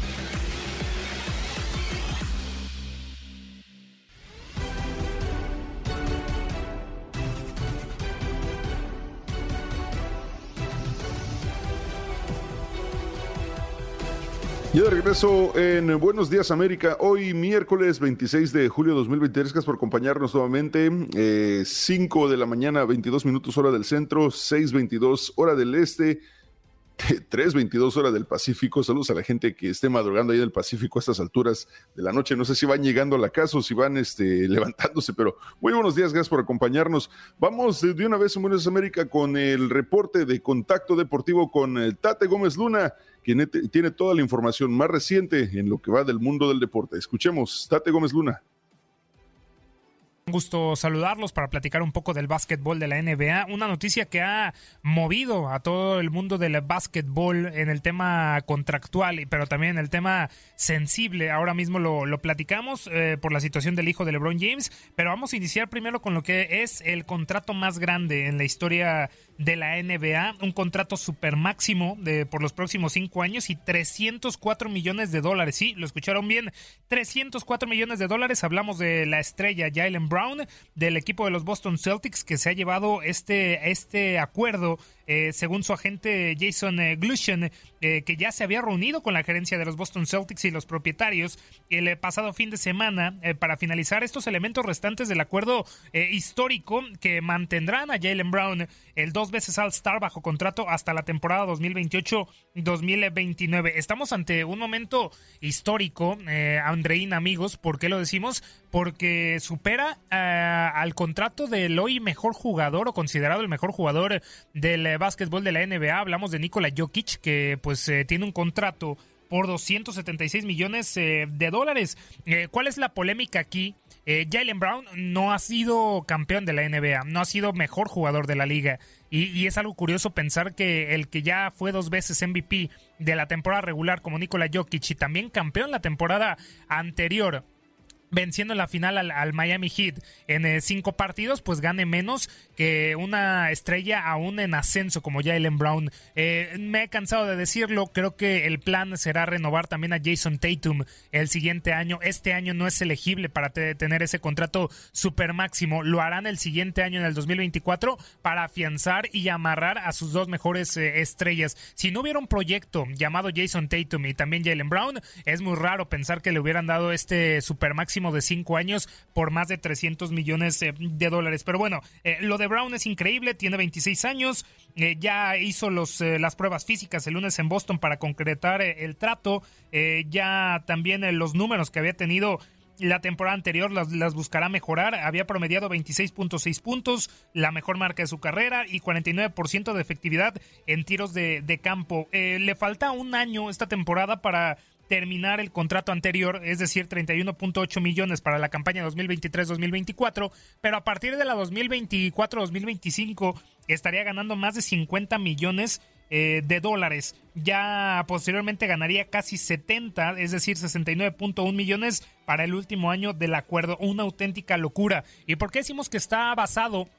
Ya de regreso en Buenos Días América, hoy miércoles 26 de julio de 2023, gracias por acompañarnos nuevamente, 5 eh, de la mañana, 22 minutos hora del centro, 6.22 hora del este. 3.22 horas del Pacífico. Saludos a la gente que esté madrugando ahí en el Pacífico a estas alturas de la noche. No sé si van llegando a la casa o si van este, levantándose, pero muy buenos días, gracias por acompañarnos. Vamos de una vez en Buenos América con el reporte de contacto deportivo con el Tate Gómez Luna, quien tiene toda la información más reciente en lo que va del mundo del deporte. Escuchemos, Tate Gómez Luna. Gusto saludarlos para platicar un poco del básquetbol de la NBA. Una noticia que ha movido a todo el mundo del básquetbol en el tema contractual, pero también en el tema sensible. Ahora mismo lo, platicamos eh, por la situación del hijo de LeBron James, pero vamos a iniciar primero con lo que es el contrato más grande en la historia de la NBA, un contrato super máximo de, por los próximos cinco años y 304 millones de dólares. Sí, lo escucharon bien, 304 millones de dólares. Hablamos de la estrella Jalen Brown del equipo de los Boston Celtics que se ha llevado este, este acuerdo eh, según su agente Jason eh, Glushen, eh, que ya se había reunido con la gerencia de los Boston Celtics y los propietarios el pasado fin de semana para finalizar estos elementos restantes del acuerdo histórico que mantendrán a Jalen Brown, el dos veces All-Star, bajo contrato hasta la temporada 2028-2029. Estamos ante un momento histórico, Andreín, amigos. ¿Por qué lo decimos? Porque supera al contrato del hoy mejor jugador o considerado el mejor jugador del básquetbol de la NBA, hablamos de Nikola Jokic, que pues eh, tiene un contrato por 276 millones eh, de dólares. Eh, ¿Cuál es la polémica aquí? Jalen Brown no ha sido campeón de la NBA, no ha sido mejor jugador de la liga. Y, y, es algo curioso pensar que el que ya fue dos veces MVP de la temporada regular como Nikola Jokic y también campeón la temporada anterior venciendo en la final al, Miami Heat en eh, cinco partidos, pues gane menos que una estrella aún en ascenso como Jalen Brown. Eh, me he cansado de decirlo, creo que el plan será renovar también a Jason Tatum el siguiente año. Este año no es elegible para tener ese contrato super máximo. Lo harán el siguiente año en el 2024 para afianzar y amarrar a sus dos mejores eh, estrellas. Si no hubiera un proyecto llamado Jason Tatum y también Jalen Brown, es muy raro pensar que le hubieran dado este super máximo de cinco años por más de 300 millones eh, de dólares. Pero bueno, eh, lo de Brown es increíble, tiene 26 años, eh, ya hizo los, las pruebas físicas el lunes en Boston para concretar el trato, ya también los números que había tenido la temporada anterior las, las, buscará mejorar. Había promediado 26.6 puntos, la mejor marca de su carrera y 49% de efectividad en tiros de, de campo. le falta un año esta temporada para terminar el contrato anterior, es decir, 31.8 millones para la campaña 2023-2024, pero a partir de la 2024-2025 estaría ganando más de 50 millones eh, de dólares. Ya posteriormente ganaría casi 70, es decir, 69.1 millones para el último año del acuerdo. Una auténtica locura. ¿Y por qué decimos que está basado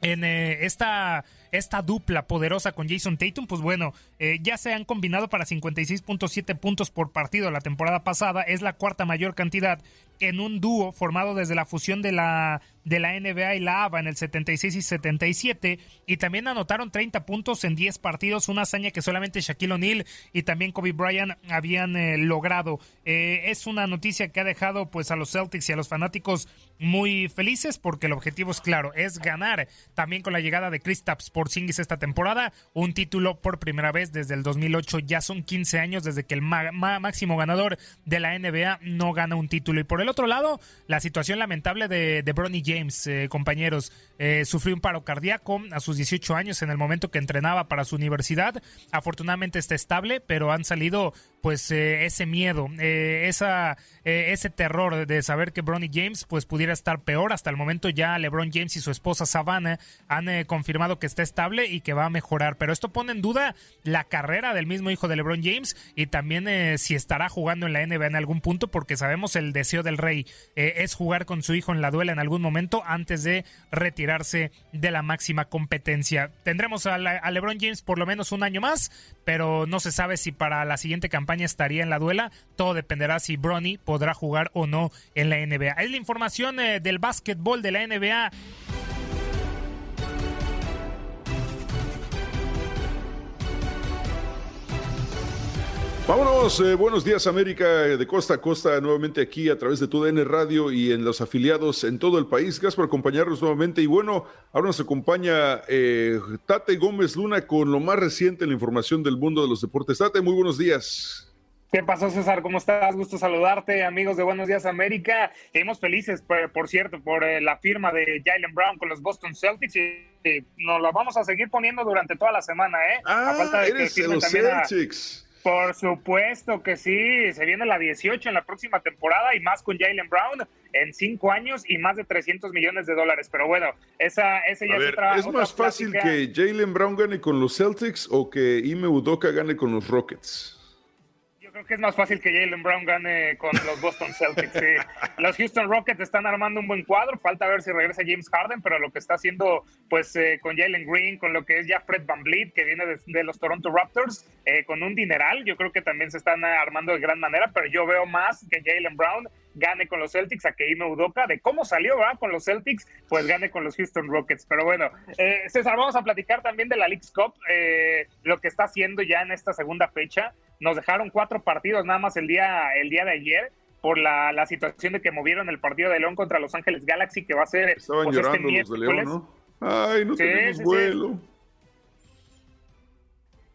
en eh, esta esta dupla poderosa con Jason Tatum, pues bueno, eh, ya se han combinado para 56.7 puntos por partido la temporada pasada, es la cuarta mayor cantidad en un dúo formado desde la fusión de la, de la NBA y la ABA en el 76 y 77 y también anotaron 30 puntos en 10 partidos, una hazaña que solamente Shaquille O'Neal y también Kobe Bryant habían eh, logrado. Eh, es una noticia que ha dejado pues a los Celtics y a los fanáticos muy felices porque el objetivo es claro, es ganar también con la llegada de Kristaps por Porzingis esta temporada, un título por primera vez desde el 2008, ya son 15 años desde que el máximo ganador de la NBA no gana un título. Y por el otro lado, la situación lamentable de, Bronny James, eh, compañeros, eh, sufrió un paro cardíaco a sus 18 años en el momento que entrenaba para su universidad. Afortunadamente está estable, pero han salido pues eh, ese miedo, esa, ese terror de saber que Bronny James pues pudiera estar peor. Hasta el momento ya LeBron James y su esposa Savannah han confirmado que está estable y que va a mejorar. Pero esto pone en duda la carrera del mismo hijo de LeBron James y también si estará jugando en la NBA en algún punto, porque sabemos el deseo del rey es jugar con su hijo en la duela en algún momento antes de retirar de la máxima competencia. Tendremos a, LeBron James por lo menos un año más, pero no se sabe si para la siguiente campaña estaría en la duela. Todo dependerá si Bronny podrá jugar o no en la NBA. Es la información eh, del básquetbol de la NBA. Vámonos, eh, buenos días América, eh, de costa a costa, nuevamente aquí a través de tu DN Radio y en los afiliados en todo el país. Gracias por acompañarnos nuevamente. Y bueno, ahora nos acompaña eh, Tate Gómez Luna con lo más reciente en la información del mundo de los deportes. Tate, muy buenos días. ¿Qué pasó, César? ¿Cómo estás? Gusto saludarte, amigos de Buenos Días América. Estamos felices, por, cierto, por la firma de Jalen Brown con los Boston Celtics y, nos la vamos a seguir poniendo durante toda la semana, ¿eh? Ah, a falta de eres que los Celtics. Por supuesto que sí, se viene la 18 en la próxima temporada y más con Jalen Brown en cinco años y más de 300 millones de dólares. Pero bueno, esa, ese ya es ¿Es más fácil que Jalen Brown gane con los Celtics o que Ime Udoka gane con los Rockets? Que es más fácil que Jalen Brown gane con los Boston Celtics. Los Houston Rockets están armando un buen cuadro. Falta ver si regresa James Harden, pero lo que está haciendo pues eh, con Jalen Green, con lo que es ya Fred Van Vliet, que viene de, los Toronto Raptors, eh, con un dineral, yo creo que también se están armando de gran manera, pero yo veo más que Jalen Brown gane con los Celtics a que Ime Udoka, de cómo salió ¿verdad? con los Celtics, pues gane con los Houston Rockets. Pero bueno, eh, César, vamos a platicar también de la League's Cup, lo que está haciendo ya en esta segunda fecha. Nos dejaron cuatro partidos nada más el día, el día de ayer por la, la situación de que movieron el partido de León contra Los Ángeles Galaxy, que va a ser. Estaban pues, este llorando los de León, ¿no? Ay, no tenemos vuelo.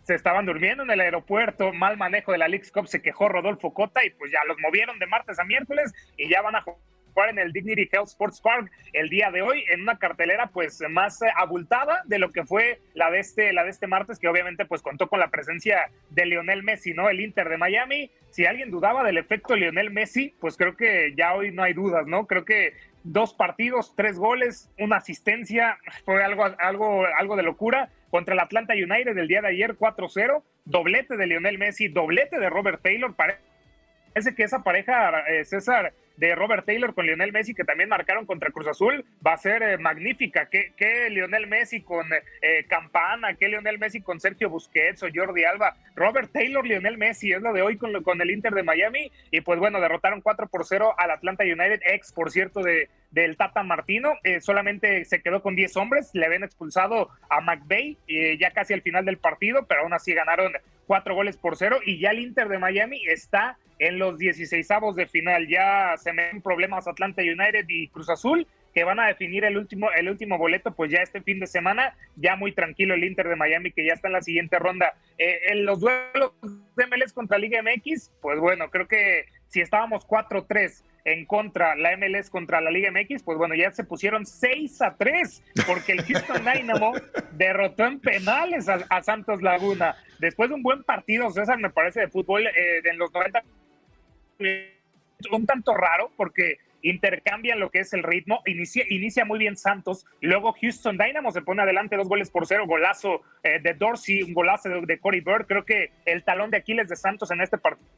Se estaban durmiendo en el aeropuerto, mal manejo de la League's Cup, se quejó Rodolfo Cota y pues ya los movieron de martes a miércoles y ya van a jugar en el Dignity Health Sports Park el día de hoy en una cartelera pues más eh, abultada de lo que fue la de este la de este martes que obviamente pues contó con la presencia de Lionel Messi, ¿no? El Inter de Miami. Si alguien dudaba del efecto Lionel Messi, pues creo que ya hoy no hay dudas, ¿no? Creo que dos partidos, tres goles, una asistencia, fue algo algo algo de locura contra el Atlanta United el día de ayer 4-0, doblete de Lionel Messi, doblete de Robert Taylor, parece que esa pareja eh, César de Robert Taylor con Lionel Messi, que también marcaron contra Cruz Azul, va a ser eh, magnífica. ¿Qué, Lionel Messi con eh, Campana? ¿Qué Lionel Messi con Sergio Busquets o Jordi Alba? Robert Taylor, Lionel Messi, es lo de hoy con, con el Inter de Miami. Y pues bueno, derrotaron 4 por 0 al Atlanta United, ex, por cierto, de, del Tata Martino. Eh, solamente se quedó con 10 hombres, le habían expulsado a McVeigh ya casi al final del partido, pero aún así ganaron 4 goles por 0 y ya el Inter de Miami está en los 16 avos de final. Ya se meten problemas Atlanta United y Cruz Azul, que van a definir el último, el último boleto, pues ya este fin de semana, ya muy tranquilo el Inter de Miami, que ya está en la siguiente ronda. Eh, en los duelos de MLS contra Liga MX, pues bueno, creo que si estábamos 4-3 en contra, la MLS contra la Liga MX, pues bueno, ya se pusieron 6 a 3, porque el Houston Dynamo derrotó en penales a, Santos Laguna. Después de un buen partido, César, me parece, de fútbol eh, en los 90 un tanto raro porque intercambian lo que es el ritmo, inicia, inicia muy bien Santos, luego Houston Dynamo se pone adelante dos goles por cero, golazo eh, de Dorsey, un golazo de, de Corey Bird, creo que el talón de Aquiles de Santos en este partido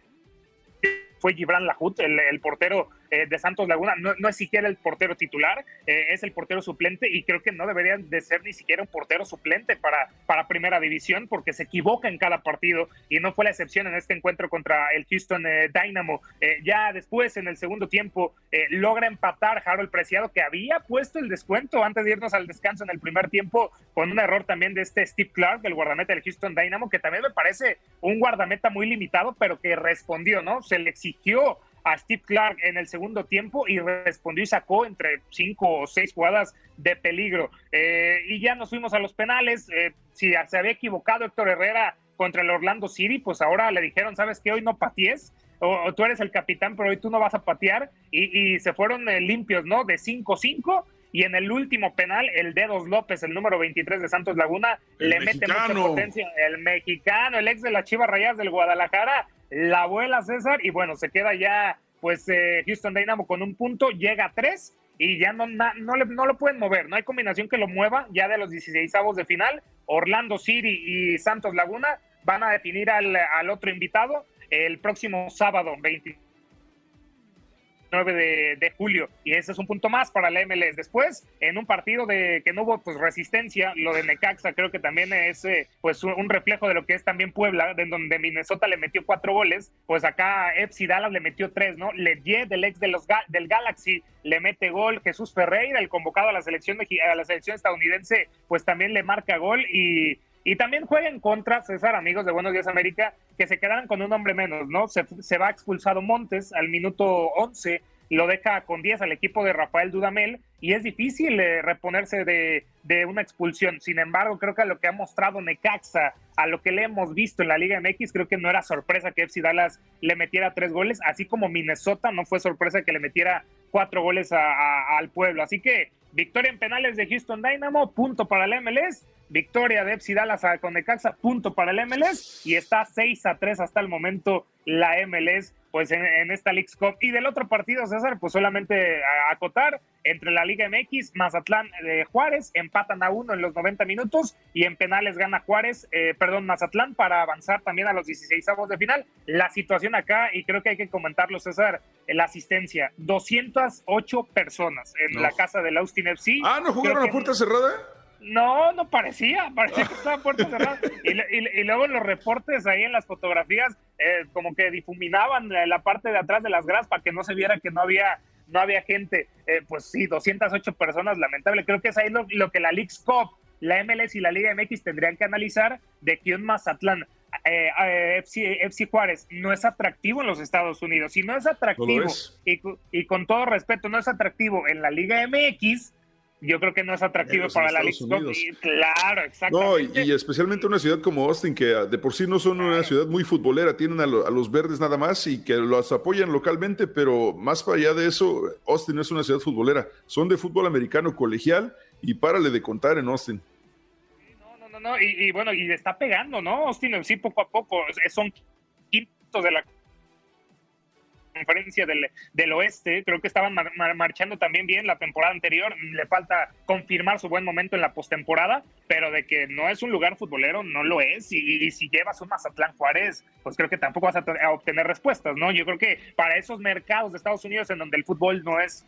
fue Gibran Lahut, el, portero eh, de Santos Laguna. No, es siquiera el portero titular, eh, es el portero suplente y creo que no debería de ser ni siquiera un portero suplente para, para primera división porque se equivoca en cada partido y no fue la excepción en este encuentro contra el Houston eh, Dynamo. ya después, en el segundo tiempo, logra empatar Harold Preciado que había puesto el descuento antes de irnos al descanso en el primer tiempo con un error también de este Steve Clark, del guardameta del Houston Dynamo, que también me parece un guardameta muy limitado, pero que respondió, ¿no? Se le exigió a Steve Clark en el segundo tiempo y respondió y sacó entre cinco o seis jugadas de peligro. Eh, y ya nos fuimos a los penales. Eh, si se había equivocado Héctor Herrera contra el Orlando City, pues ahora le dijeron, ¿sabes qué? Hoy no paties. O, tú eres el capitán, pero hoy tú no vas a patear. Y, se fueron eh, limpios, ¿no? De 5-5 y en el último penal, el Dedos López, el número 23 de Santos Laguna, le mete mucha potencia. El mexicano, el ex de las Chivas Rayadas del Guadalajara, la abuela César, y bueno, se queda ya, pues, eh, Houston Dynamo con un punto, llega a tres, y ya no, no, le, no lo pueden mover, no hay combinación que lo mueva, ya de los 16 avos de final, Orlando City y Santos Laguna van a definir al, al otro invitado el próximo sábado 23 9 de, julio. Y ese es un punto más para la MLS. Después, en un partido de que no hubo pues resistencia, lo de Necaxa creo que también es eh, pues un reflejo de lo que es también Puebla, en donde Minnesota le metió cuatro goles, pues acá FC Dallas le metió tres, ¿no? Legier del ex de los del Galaxy le mete gol, Jesús Ferreira, el convocado a la selección a la selección estadounidense, pues también le marca gol y Y también juega en contra, César, amigos de Buenos Días América, que se quedaran con un hombre menos, ¿no? Se, se va expulsado Montes al minuto 11 lo deja con 10 al equipo de Rafael Dudamel y es difícil eh, reponerse de, de, una expulsión. Sin embargo, creo que a lo que ha mostrado Necaxa, a lo que le hemos visto en la Liga MX, creo que no era sorpresa que FC Dallas le metiera tres goles, así como Minnesota no fue sorpresa que le metiera cuatro goles al pueblo. Así que victoria en penales de Houston Dynamo, punto para el MLS. Victoria de FC Dallas con Necaxa, punto para el MLS. Y está 6 a 3 hasta el momento la MLS pues en, esta League Cup. Y del otro partido, César, pues solamente acotar entre la Liga MX, Mazatlán de Juárez, empatan a uno en los 90 minutos y en penales gana Juárez, eh, perdón, Mazatlán para avanzar también a los 16 avos de final. La situación acá, y creo que hay que comentarlo, César, la asistencia, 208 personas en la casa del Austin FC. Ah, ¿no jugaron a puerta cerrada? No, no parecía, parecía que estaba puerta cerrada. Y, luego los reportes ahí en las fotografías, eh, como que difuminaban la parte de atrás de las gradas para que no se viera que no había, no había gente. Eh, pues sí, 208 personas, lamentable. Creo que es ahí lo, que la League's Cup, la MLS y la Liga MX tendrían que analizar de que un Mazatlán eh, FC, FC, Juárez no es atractivo en los Estados Unidos. Si no es atractivo, Y, y, con todo respeto, no es atractivo en la Liga MX, yo creo que no es atractivo para la Liga. Claro, exactamente. No, y, especialmente una ciudad como Austin, que de por sí no son una ciudad muy futbolera, tienen a, los verdes nada más y que los apoyan localmente, pero más para allá de eso, Austin no es una ciudad futbolera. Son de fútbol americano colegial y párale de contar en Austin. No, no, no, no. Y, y bueno, y está pegando, ¿no? Austin sí poco a poco. Son quintos de la conferencia del, del oeste. Creo que estaban marchando también bien la temporada anterior. Le falta confirmar su buen momento en la postemporada, pero de que no es un lugar futbolero, no lo es. Y, si llevas un Mazatlán Juárez, pues creo que tampoco vas a, a obtener respuestas, ¿no? Yo creo que para esos mercados de Estados Unidos en donde el fútbol no es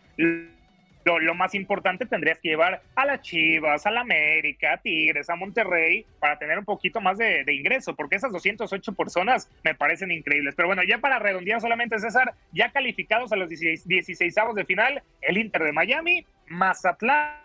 lo, más importante tendrías que llevar a las Chivas, a la América, a Tigres, a Monterrey, para tener un poquito más de, ingreso, porque esas 208 personas me parecen increíbles. Pero bueno, ya para redondear solamente, César, ya calificados a los 16, 16 de final, el Inter de Miami, Mazatlán,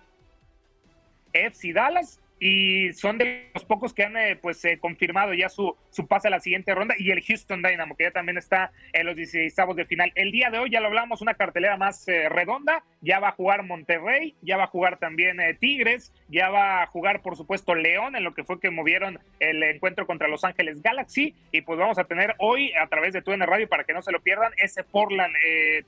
FC Dallas y son de los pocos que han eh, pues eh, confirmado ya su, su pase a la siguiente ronda y el Houston Dynamo que ya también está en los 16 de final. El día de hoy ya lo hablamos, una cartelera más eh, redonda, ya va a jugar Monterrey, ya va a jugar también Tigres, ya va a jugar por supuesto León en lo que fue que movieron el encuentro contra Los Ángeles Galaxy y pues vamos a tener hoy a través de TUN Radio para que no se lo pierdan ese Portland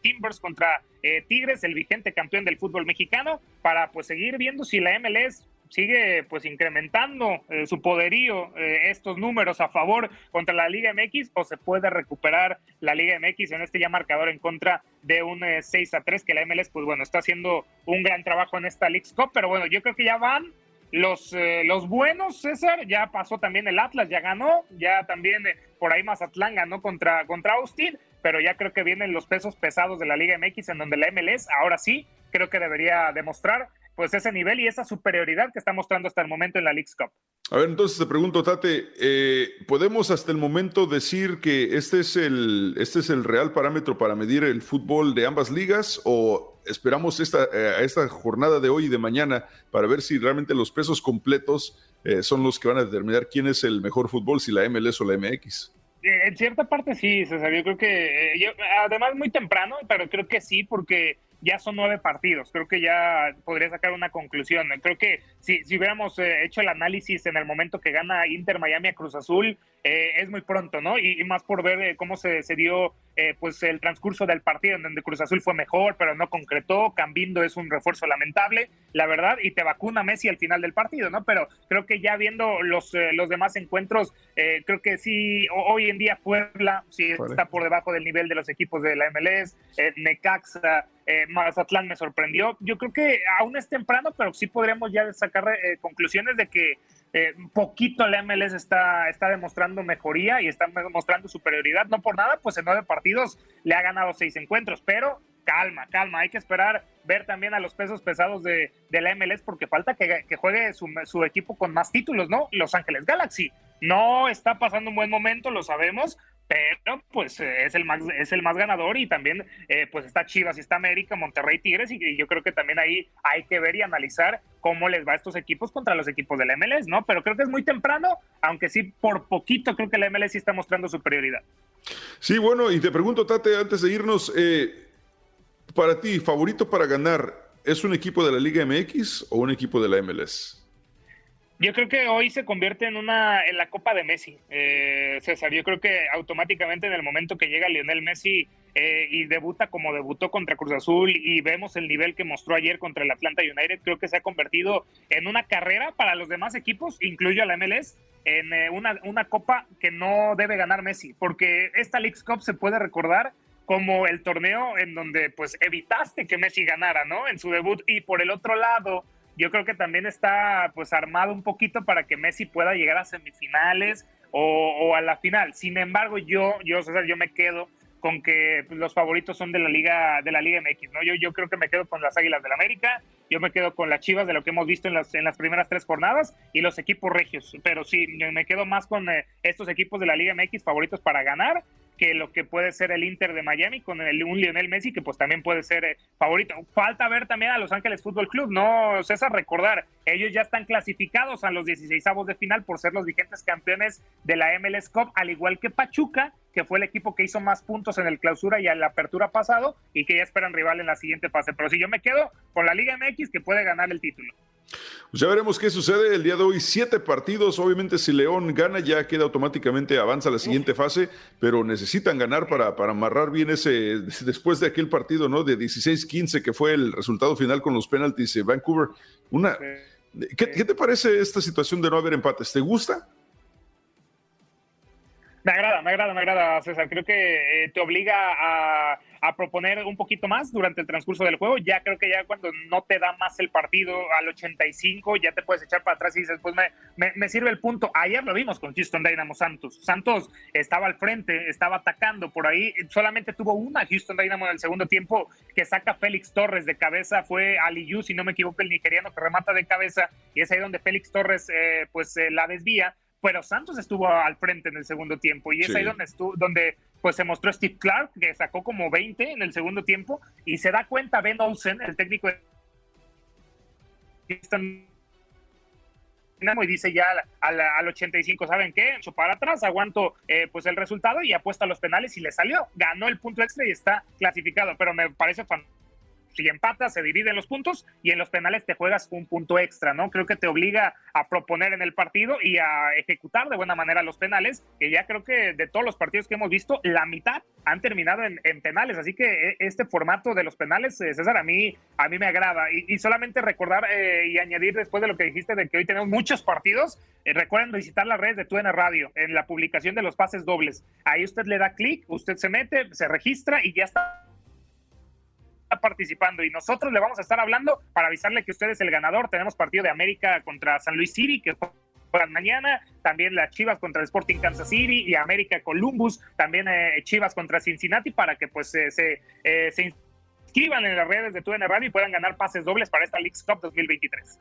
Timbers contra Tigres, el vigente campeón del fútbol mexicano, para pues seguir viendo si la MLS sigue pues incrementando eh, su poderío, eh, estos números a favor contra la Liga MX o se puede recuperar la Liga MX en este ya marcador en contra de un 6 eh, a 3 que la MLS pues bueno está haciendo un gran trabajo en esta League Cup, pero bueno, yo creo que ya van los, los buenos, César, ya pasó también el Atlas, ya ganó, ya también por ahí Mazatlán ganó contra, contra Austin, pero ya creo que vienen los pesos pesados de la Liga MX en donde la MLS ahora sí creo que debería demostrar pues ese nivel y esa superioridad que está mostrando hasta el momento en la League's Cup. A ver, entonces te pregunto, Tate, eh, ¿podemos hasta el momento decir que este es, el, este es el real parámetro para medir el fútbol de ambas ligas o esperamos esta, eh, esta jornada de hoy y de mañana para ver si realmente los pesos completos eh, son los que van a determinar quién es el mejor fútbol, si la MLS o la MX? En cierta parte sí, César, yo creo que, además muy temprano, pero creo que sí, porque ya son nueve partidos. Creo que ya podría sacar una conclusión. Creo que si, si hubiéramos eh, hecho el análisis en el momento que gana Inter Miami a Cruz Azul, eh, es muy pronto, ¿no? Y, más por ver eh, cómo se, se dio pues el transcurso del partido, en donde Cruz Azul fue mejor, pero no concretó. Cambindo es un refuerzo lamentable, la verdad, y te vacuna Messi al final del partido, ¿no? Pero creo que ya viendo los, los demás encuentros, creo que sí, hoy en día Puebla sí está por debajo del nivel de los equipos de la MLS, Necaxa. Eh, Mazatlán me sorprendió. Yo creo que aún es temprano, pero sí podríamos ya sacar eh, conclusiones de que eh, poquito la MLS está, está demostrando mejoría y está demostrando superioridad. No por nada, pues en nueve partidos le ha ganado seis encuentros, pero calma, calma. Hay que esperar ver también a los pesos pesados de, la MLS porque falta que, que juegue su, su, equipo con más títulos, ¿no? Los Ángeles Galaxy. No está pasando un buen momento, lo sabemos, pero pues eh, es el más es el más ganador y también eh, pues está Chivas y está América, Monterrey, Tigres y, yo creo que también ahí hay que ver y analizar cómo les va a estos equipos contra los equipos del MLS, ¿no? Pero creo que es muy temprano, aunque sí por poquito creo que el MLS sí está mostrando superioridad. Sí, bueno, y te pregunto, Tate, antes de irnos, eh, para ti, favorito para ganar, ¿es un equipo de la Liga MX o un equipo de la MLS? Yo creo que hoy se convierte en una en la Copa de Messi, eh, César. Yo creo que automáticamente en el momento que llega Lionel Messi eh, y debuta como debutó contra Cruz Azul y vemos el nivel que mostró ayer contra el Atlanta United, creo que se ha convertido en una carrera para los demás equipos, incluyo a la MLS, en eh, una, una copa que no debe ganar Messi, porque esta League Cup se puede recordar como el torneo en donde pues evitaste que Messi ganara, ¿no? En su debut y por el otro lado yo creo que también está pues armado un poquito para que Messi pueda llegar a semifinales o, a la final. Sin embargo, yo, yo, César, yo me quedo con que pues, los favoritos son de la Liga de la Liga MX, ¿no? Yo, yo creo que me quedo con las Águilas del la América, yo me quedo con las Chivas de lo que hemos visto en las, en las primeras tres jornadas y los equipos regios, pero sí, me quedo más con eh, estos equipos de la Liga MX favoritos para ganar que lo que puede ser el Inter de Miami con el, un Lionel Messi que pues también puede ser eh, favorito. Falta ver también a Los Ángeles Fútbol Club, no César, recordar, ellos ya están clasificados a los 16 avos de final por ser los vigentes campeones de la MLS Cup, al igual que Pachuca, que fue el equipo que hizo más puntos en el clausura y en la apertura pasado y que ya esperan rival en la siguiente fase. Pero si yo me quedo con la Liga MX que puede ganar el título. Pues ya veremos qué sucede el día de hoy. Siete partidos. Obviamente, si León gana, ya queda automáticamente, avanza a la siguiente fase, pero necesitan ganar para, para amarrar bien ese, después de aquel partido, ¿no? De 16-15, que fue el resultado final con los penaltis de Vancouver. Una, ¿qué, ¿Qué te parece esta situación de no haber empates? ¿Te gusta? Me agrada, me agrada, me agrada, César. Creo que eh, te obliga a, proponer un poquito más durante el transcurso del juego. Ya creo que ya cuando no te da más el partido al 85, ya te puedes echar para atrás y dices, pues me, me, sirve el punto. Ayer lo vimos con Houston Dynamo Santos. Santos estaba al frente, estaba atacando por ahí. Solamente tuvo una Houston Dynamo en el segundo tiempo que saca Félix Torres de cabeza. Fue Aliyu, si no me equivoco, el nigeriano que remata de cabeza. Y es ahí donde Félix Torres eh, pues eh, la desvía pero Santos estuvo al frente en el segundo tiempo y es ahí donde estuvo, donde pues se mostró Steve Clark que sacó como 20 en el segundo tiempo y se da cuenta Ben Olsen, el técnico de y dice ya al, al, 85, ¿saben qué? Echo para atrás, aguanto eh, pues el resultado y apuesta a los penales y le salió. Ganó el punto extra y está clasificado, pero me parece fantástico si empatas, se dividen los puntos y en los penales te juegas un punto extra, ¿no? Creo que te obliga a proponer en el partido y a ejecutar de buena manera los penales, que ya creo que de todos los partidos que hemos visto, la mitad han terminado en, penales. Así que eh, este formato de los penales, eh, César, a mí, a mí me agrada. Y, solamente recordar eh, y añadir después de lo que dijiste de que hoy tenemos muchos partidos, recuerden visitar las redes de TUN Radio en la publicación de los pases dobles. Ahí usted le da clic, usted se mete, se registra y ya está participando y nosotros le vamos a estar hablando para avisarle que usted es el ganador. Tenemos partido de América contra San Luis City que juegan mañana, también las Chivas contra Sporting Kansas City y América Columbus, también eh, Chivas contra Cincinnati para que pues eh, se, eh, se inscriban en las redes de TUN Radio y puedan ganar pases dobles para esta League Cup 2023.